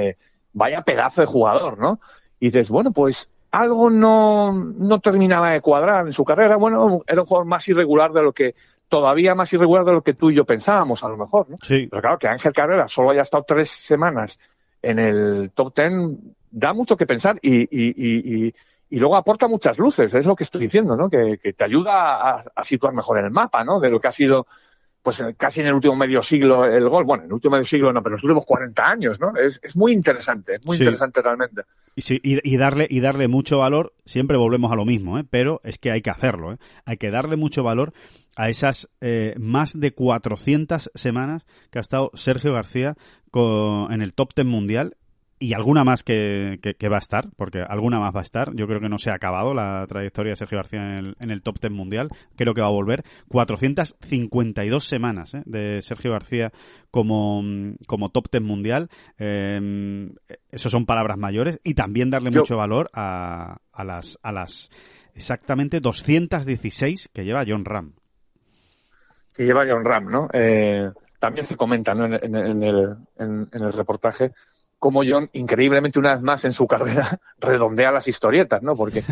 vaya pedazo de jugador, ¿no? Y dices, bueno, pues algo no, no terminaba de cuadrar en su carrera. Bueno, era un jugador más irregular de lo que todavía más irregular de lo que tú y yo pensábamos, a lo mejor, ¿no? Sí. Pero claro, que Ángel Carrera solo haya estado tres semanas en el top ten da mucho que pensar y, y, y, y, luego aporta muchas luces, es lo que estoy diciendo, ¿no? Que, que te ayuda a, a, situar mejor el mapa, ¿no? De lo que ha sido pues casi en el último medio siglo el gol. Bueno, en el último medio siglo no, pero en los últimos 40 años, ¿no? Es, es muy interesante, es muy sí. interesante realmente. Y, sí, y, y, darle, y darle mucho valor, siempre volvemos a lo mismo, ¿eh? Pero es que hay que hacerlo, ¿eh? Hay que darle mucho valor a esas eh, más de 400 semanas que ha estado Sergio García con, en el top 10 mundial y alguna más que, que, que, va a estar, porque alguna más va a estar. Yo creo que no se ha acabado la trayectoria de Sergio García en el, en el top 10 mundial. Creo que va a volver. 452 semanas ¿eh? de Sergio García como, como top 10 mundial. Eh, eso son palabras mayores. Y también darle Yo... mucho valor a, a, las, a las exactamente 216 que lleva John Ram. Que lleva John Ram, ¿no? Eh, también se comenta ¿no? en, en, en, el, en el reportaje como John, increíblemente una vez más en su carrera, redondea las historietas, ¿no? Porque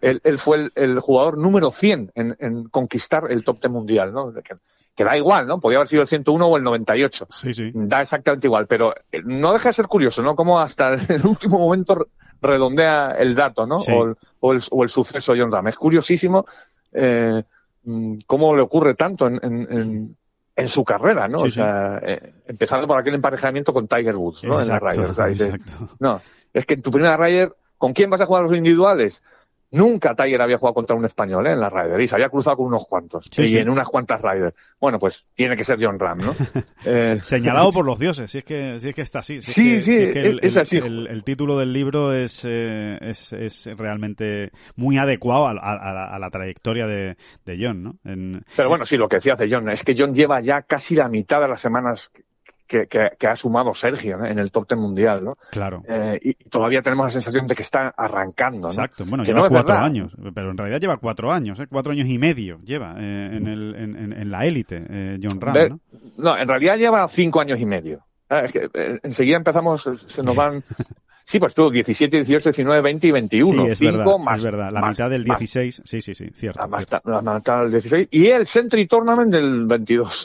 él, él fue el, el, jugador número 100 en, en, conquistar el top 10 mundial, ¿no? Que, que, da igual, ¿no? Podría haber sido el 101 o el 98. Sí, sí. Da exactamente igual, pero no deja de ser curioso, ¿no? Como hasta el último momento redondea el dato, ¿no? Sí. O, el, o, el, o, el, suceso John Ram. Es curiosísimo eh, cómo le ocurre tanto en, en en su carrera, ¿no? Sí, o sea, sí. eh, empezando por aquel emparejamiento con Tiger Woods, ¿no? Exacto, en la Ryder. O sea, no, es que en tu primera Ryder, ¿con quién vas a jugar los individuales? Nunca Tiger había jugado contra un español ¿eh? en la Ryder y se había cruzado con unos cuantos sí, y sí. en unas cuantas Ryder. Bueno, pues tiene que ser John Ram, ¿no? eh... Señalado por los dioses, si es que, si es que está así. Si sí, es que, sí, si es, que el, es así. El, el, título del libro es, eh, es, es, realmente muy adecuado a, a, a, la, a la, trayectoria de, de John, ¿no? En... Pero bueno, sí, lo que decía de John es que John lleva ya casi la mitad de las semanas que, que, que, ha sumado Sergio en el top ten mundial, ¿no? Claro. Eh, y todavía tenemos la sensación de que está arrancando, ¿no? Exacto. Bueno, que lleva no cuatro años, pero en realidad lleva cuatro años, ¿eh? cuatro años y medio lleva eh, en, el, en, en, en, la élite, John Ram, ¿no? No, en realidad lleva cinco años y medio. Ah, es que enseguida empezamos, se nos van Sí, pues tú, 17, 18, 19, 20 y 21. Sí, es Cinco verdad, más, es verdad. La más, mitad del 16, más. sí, sí, sí, cierto. La, cierto. la, mitad del 16. Y el Century Tournament del 22.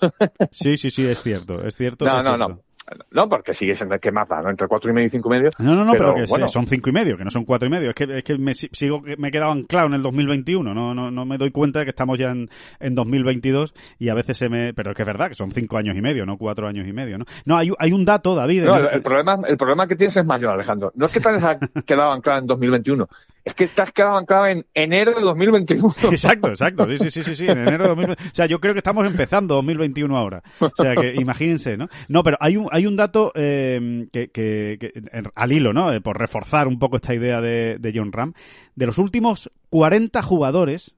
sí, sí, sí, es cierto, es cierto. No, es no, cierto. no. No, porque sigue siendo que maza, ¿no? Entre cuatro y medio y cinco y medio. No, no, no, pero, pero que bueno. son cinco y medio, que no son cuatro y medio. Es que, es que me sigo, me he quedado anclado en el 2021. No, no, no me doy cuenta de que estamos ya en, en 2022 y a veces se me, pero es que es verdad que son cinco años y medio, no cuatro años y medio, ¿no? No, hay, hay un dato, David. No, el, el, problema, el problema que tienes es mayor, Alejandro. No es que te has quedado anclado en 2021 es que has quedado anclado en enero de 2021. Exacto, exacto. Sí, sí, sí, sí, sí, en enero de 2021. O sea, yo creo que estamos empezando 2021 ahora. O sea, que imagínense, ¿no? No, pero hay un, hay un dato eh, que, que, que, al hilo, ¿no? Eh, por reforzar un poco esta idea de, de John Ram. De los últimos 40 jugadores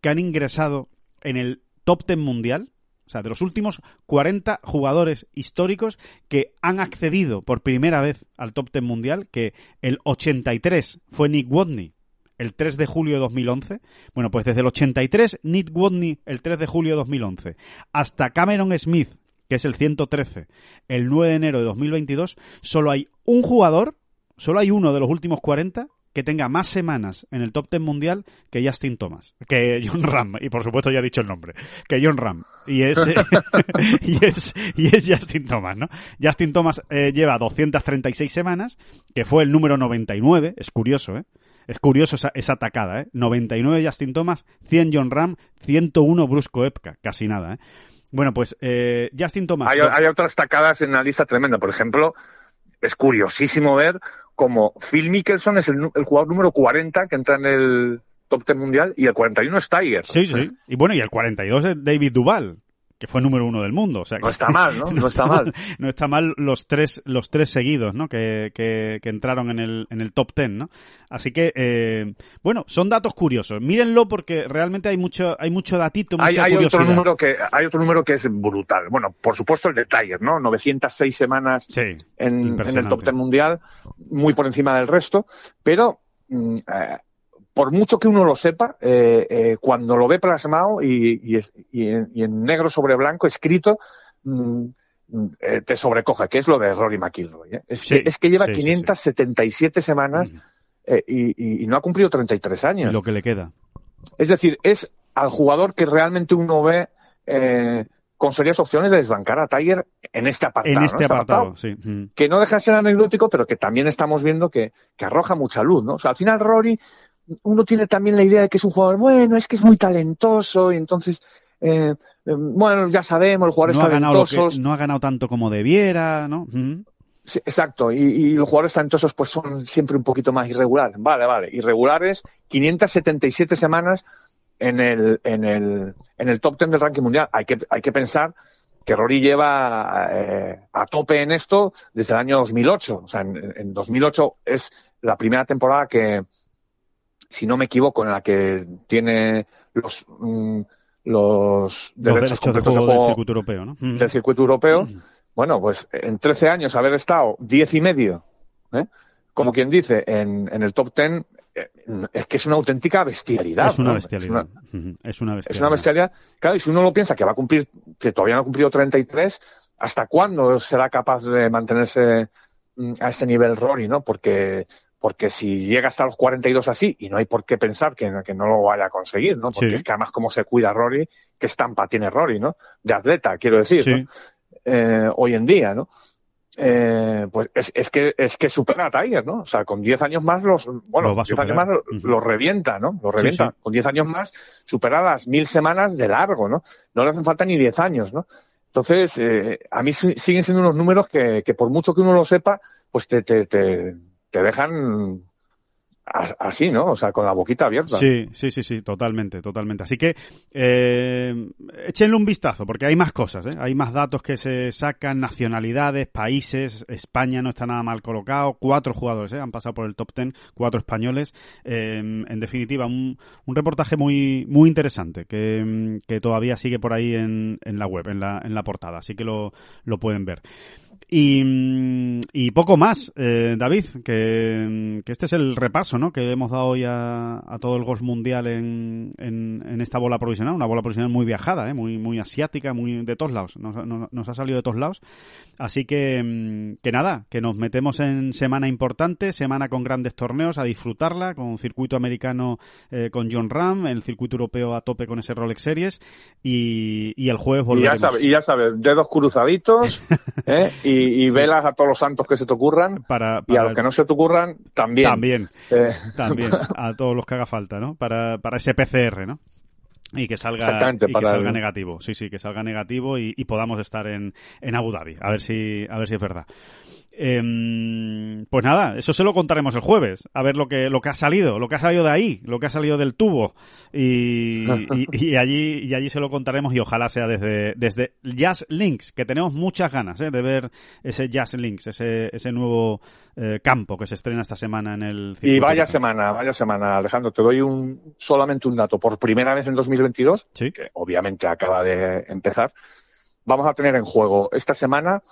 que han ingresado en el top 10 mundial, o sea, de los últimos 40 jugadores históricos que han accedido por primera vez al top 10 mundial, que el 83 fue Nick Watney, el 3 de julio de 2011. Bueno, pues desde el 83, Nick Watney, el 3 de julio de 2011, hasta Cameron Smith, que es el 113, el 9 de enero de 2022, solo hay un jugador, solo hay uno de los últimos 40 que tenga más semanas en el top 10 mundial que Justin Thomas, que John Ram, y por supuesto ya he dicho el nombre, que John Ram, y es, y es, y es Justin Thomas, ¿no? Justin Thomas eh, lleva 236 semanas, que fue el número 99, es curioso, ¿eh? Es curioso esa, esa atacada, ¿eh? 99 Justin Thomas, 100 John Ram, 101 Brusco Epka, casi nada, ¿eh? Bueno, pues eh, Justin Thomas... Hay, hay otras tacadas en la lista tremenda, por ejemplo, es curiosísimo ver como Phil Mickelson es el, el, jugador número 40 que entra en el top 10 mundial y el 41 es Tiger. Sí, sí. Y bueno, y el 42 es David Duval que fue número uno del mundo. O sea, que no está mal, ¿no? No, no está, está mal. No está mal los tres, los tres seguidos, ¿no? Que, que, que entraron en el, en el top ten, ¿no? Así que, eh, bueno, son datos curiosos. Mírenlo porque realmente hay mucho, hay mucho datito, mucha hay, hay curiosidad. otro número que, hay otro número que es brutal. Bueno, por supuesto el de Tiger, ¿no? 906 semanas sí, en, en, el top ten mundial, muy por encima del resto, pero, mm, eh, por mucho que uno lo sepa, eh, eh, cuando lo ve plasmado y, y, y, en, y, en, negro sobre blanco escrito, mmm, eh, te sobrecoge, que es lo de Rory McIlroy. Es, sí, que, es, que, lleva sí, 577 sí, semanas y, no ha cumplido 33 años. Y lo que le queda. Es decir, es al jugador que realmente uno ve eh, con serias opciones de desbancar a Tiger en este apartado. En este, este apartado, sí. Que no deja de ser anecdótico, pero que también estamos viendo que, que arroja mucha luz, ¿no? O sea, al final Rory, uno tiene también la idea de que es un jugador, bueno, es que es muy talentoso y entonces eh, bueno, ya sabemos, los jugadores no ha talentosos. no ha ganado tanto como debiera, ¿no? Sí, exacto, y, y, los jugadores talentosos pues son siempre un poquito más irregulares. Vale, vale, irregulares, 577 semanas en el, en el, en el top 10 del ranking mundial. Hay que, hay que pensar que Rory lleva eh, a tope en esto desde el año 2008. O sea, en, en 2008 es la primera temporada que, si no me equivoco, en la que tiene los... Mm, los, derechos, de juego, del circuito europeo, ¿no? Del circuito europeo. Bueno, pues en 13 años haber estado 10 y medio, ¿eh? como quien dice, en, en el top 10, eh, es que es una auténtica bestialidad. Es una bestialidad. Es una, es una bestialidad. Es una bestialidad. Claro, y si uno lo piensa que va a cumplir, que todavía no ha cumplido 33, ¿hasta cuándo será capaz de mantenerse mm, a este nivel Rory, no? Porque porque si llega hasta los 42 así, y no hay por qué pensar que, que no lo vaya a conseguir, ¿no? Porque Sí. es que además cómo se cuida Rory, qué estampa tiene Rory, ¿no? De atleta, quiero decir, Sí. ¿no? Eh, hoy en día, ¿no? Eh, pues es, es que es que supera a Tiger, ¿no? O sea, con 10 años más los, bueno, Lo va a 10 años más los revienta, ¿no? Sí, revienta. sí. Con 10 años más supera las mil semanas de largo, ¿no? No le hacen falta ni 10 años, ¿no? Entonces, eh, a mí si- siguen siendo unos números que, que por mucho que uno lo sepa, pues te, te, te, te dejan así, ¿no? O sea, con la boquita abierta. Sí, sí, sí, sí, totalmente, totalmente. Así que eh, échenle un vistazo, porque hay más cosas, ¿eh? hay más datos que se sacan, nacionalidades, países. España no está nada mal colocado, cuatro jugadores ¿eh? han pasado por el top ten, cuatro españoles. Eh, en definitiva, un, un reportaje muy, muy interesante que, que todavía sigue por ahí en, en la web, en la, en la portada, así que lo, lo pueden ver. Y, y poco más, eh, David, que, que este es el repaso ¿no? que hemos dado hoy a, a todo el golf mundial en, en, en esta bola provisional, una bola provisional muy viajada, ¿eh? muy, muy asiática, muy de todos lados, nos, nos- nos ha salido de todos lados. Así que, mm, que nada, que nos metemos en semana importante, semana con grandes torneos, a disfrutarla, con circuito americano eh, con John Ram, el circuito europeo a tope con ese Rolex Series y, y el jueves volveremos. y ya sabes, dedos cruzaditos ¿eh? Y, y Sí. velas a todos los santos que se te ocurran para, y a los que no se te ocurran también. También, Eh, también, a todos los que haga falta, ¿no? Para, para ese PCR, ¿no? Y que salga, y que salga el- negativo, sí, sí, que salga negativo y, y podamos estar en, en Abu Dhabi, a ver si, a ver si es verdad. Em, pues nada, eso se lo contaremos el jueves, a ver lo que, lo que ha salido, lo que ha salido de ahí, lo que ha salido del tubo, y, y, y allí, y allí se lo contaremos y ojalá sea desde, desde Jazz Links, que tenemos muchas ganas ¿eh? de ver ese Jazz Links, ese, ese nuevo eh, campo que se estrena esta semana en el Y vaya semana, vaya semana, Alejandro. Te doy un, solamente un dato. Por primera vez en 2022, Sí. que obviamente acaba de empezar, vamos a tener en juego esta semana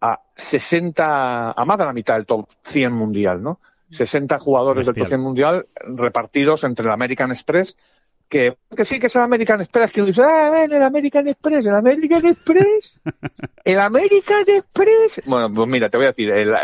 a 60, a más de la mitad del top 100 mundial, ¿no? 60 jugadores del top Bestial. 100 mundial repartidos entre el American Express, que, que sí que es el American Express, que uno dice, ah, ven, el American Express, el American Express, el American Express. Bueno, pues mira, te voy a decir, el-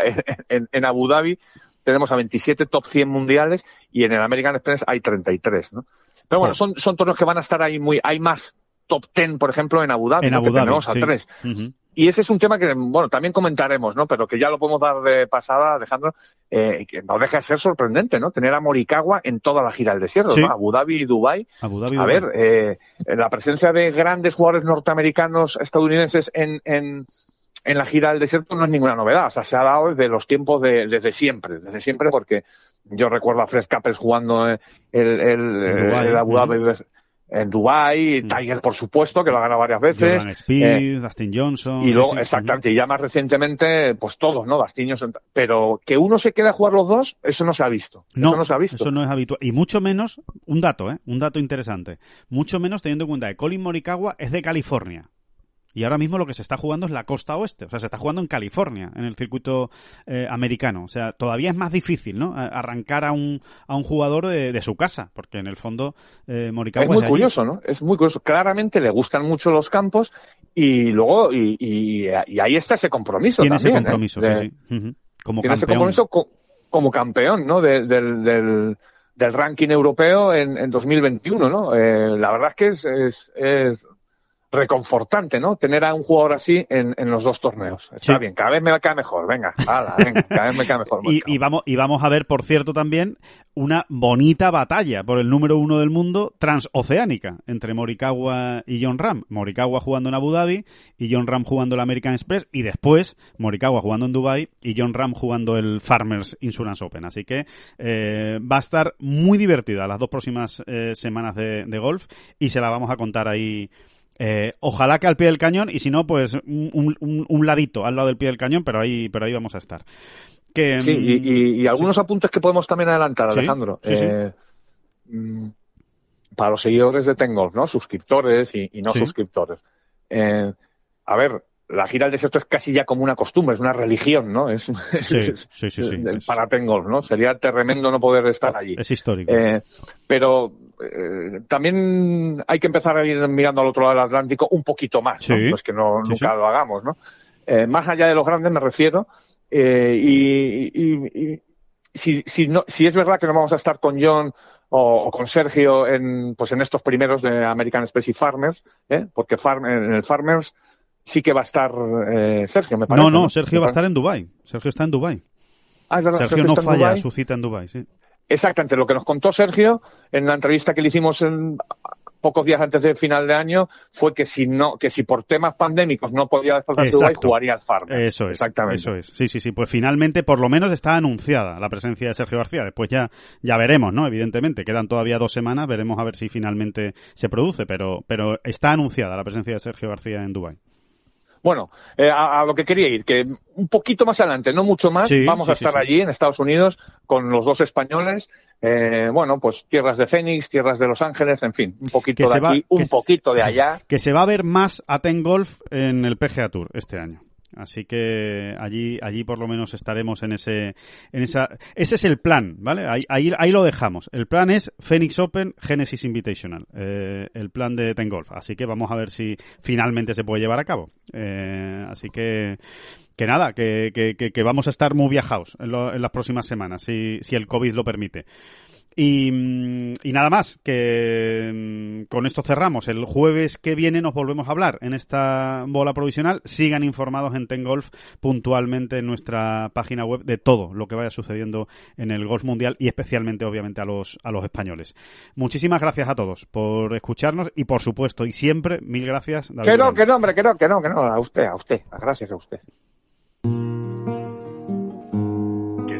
en, en Abu Dhabi tenemos a 27 top 100 mundiales y en el American Express hay 33, ¿no? Pero bueno, son, son torneos que van a estar ahí muy, hay más top 10, por ejemplo, en Abu Dhabi, En ¿no? Abu que Dhabi, tenemos a sí. tres. Ujú. Y ese es un tema que, bueno, también comentaremos, ¿no? Pero que ya lo podemos dar de pasada, Alejandro, eh, que no deja de ser sorprendente, ¿no? Tener a Morikawa en toda la gira del desierto, Sí. ¿no? Abu Dhabi y. Abu Dhabi, A Dubái. ver, eh, la presencia de grandes jugadores norteamericanos, estadounidenses en, en, en la gira del desierto no es ninguna novedad. O sea, se ha dado desde los tiempos de, desde siempre, desde siempre, porque yo recuerdo a Fred Couples jugando eh, el, el, Dubái, el Abu. Dhabi en Dubai, Mm. Tiger, por supuesto, que lo ha ganado varias veces. Jordan Speed, Dustin Johnson. Y luego, sí, exactamente, y ya más recientemente, pues todos, ¿no? Bastiños. Pero que uno se quede a jugar los dos, eso no se ha visto. No, eso no se ha visto. Eso no es habitual. Y mucho menos, un dato, ¿eh? Un dato interesante. Mucho menos teniendo en cuenta que Colin Morikawa es de California. Y ahora mismo lo que se está jugando es la costa oeste. O sea, se está jugando en California, en el circuito eh, americano. O sea, todavía es más difícil, ¿no? A- Arrancar a un, a un jugador de, de su casa. Porque en el fondo, eh, Morikawa Es muy curioso, ¿no? Es muy curioso. Claramente le gustan mucho los campos y luego, y, y, y ahí está ese compromiso Tiene ese también, ¿eh? compromiso, De- sí, sí. Ujú. Como Tiene ese campeón. compromiso co- como campeón, ¿no? De- del, del, del ranking europeo en, en 2021, ¿no? Eh, la verdad es que es, es, es reconfortante, ¿no? Tener a un jugador así en, en los dos torneos. Está bien, cada vez me cae mejor, venga, venga, cada vez me cae mejor. y, y, vamos, y vamos a ver, por cierto, también una bonita batalla por el número uno del mundo transoceánica entre Morikawa y John Ram. Morikawa jugando en Abu Dhabi y John Ram jugando el American Express y después Morikawa jugando en Dubai y John Ram jugando el Farmers Insurance Open. Así que eh, va a estar muy divertida las dos próximas eh, semanas de, de golf y se la vamos a contar ahí eh, ojalá que al pie del cañón y si no, pues un, un, un, ladito al lado del pie del cañón, pero ahí, pero ahí vamos a estar. Que, sí, y, y, algunos sí. apuntes que podemos también adelantar, Alejandro. Sí, sí, eh, mm, para los seguidores de Tengolf, ¿no? Suscriptores y, y no suscriptores. Eh, a ver, la gira al desierto es casi ya como una costumbre, es una religión, ¿no? Es, sí, sí, sí, para Tengolf, ¿no? Sería tremendo no poder estar allí. Es histórico. Eh, pero eh, también hay que empezar a ir mirando al otro lado del Atlántico un poquito más, ¿no? Pues que no, nunca lo hagamos, ¿no? Eh, más allá de los grandes me refiero, eh, y, y, y si, si, no, si es verdad que no vamos a estar con John o, o, con Sergio en, pues en estos primeros de American Express y Farmers, ¿eh? porque farm, en el Farmers sí que va a estar eh, Sergio, me parece. No, no, Sergio va a estar en Dubai. Sergio está en Dubai. Ah, es verdad, Sergio, Sergio no falla Dubai. su cita en Dubai, sí. Exactamente, lo que nos contó Sergio en la entrevista que le hicimos en, pocos días antes del final de año fue que si no, que si por temas pandémicos no podía desplazarse a Dubái, jugaría al Farmers. Eso es. Exactamente. Eso es. Sí, sí, sí. Pues finalmente, por lo menos está anunciada la presencia de Sergio García. Después ya, ya veremos, ¿no? Evidentemente. Quedan todavía dos semanas, veremos a ver si finalmente se produce, pero, pero está anunciada la presencia de Sergio García en Dubái. Bueno, eh, a, a, lo que quería ir, que un poquito más adelante, no mucho más, sí, vamos sí, a estar sí, allí en Estados Unidos con los dos españoles. Eh, bueno, pues tierras de Phoenix, tierras de Los Ángeles, en fin, un poquito de va, aquí, un poquito se, de allá. Que se va a ver más a Ten Golf en el PGA Tour este año. Así que allí, allí por lo menos estaremos en ese, en esa, ese es el plan, ¿vale? Ahí, ahí, ahí lo dejamos. El plan es Phoenix Open, Genesis Invitational, eh, el plan de Ten Golf. Así que vamos a ver si finalmente se puede llevar a cabo. Eh, así que, que nada, que, que, que, vamos a estar muy viajados en, lo, en las próximas semanas, si, si el COVID lo permite. Y, y, nada más, que mm, con esto cerramos. El jueves que viene nos volvemos a hablar en esta bola provisional. Sigan informados en Tengolf puntualmente en nuestra página web de todo lo que vaya sucediendo en el golf mundial y especialmente, obviamente, a los, a los españoles. Muchísimas gracias a todos por escucharnos y, por supuesto, y siempre, mil gracias. David que no, que no, hombre, que no, que no, que no, a usted, a usted. Gracias a usted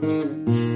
Thank you.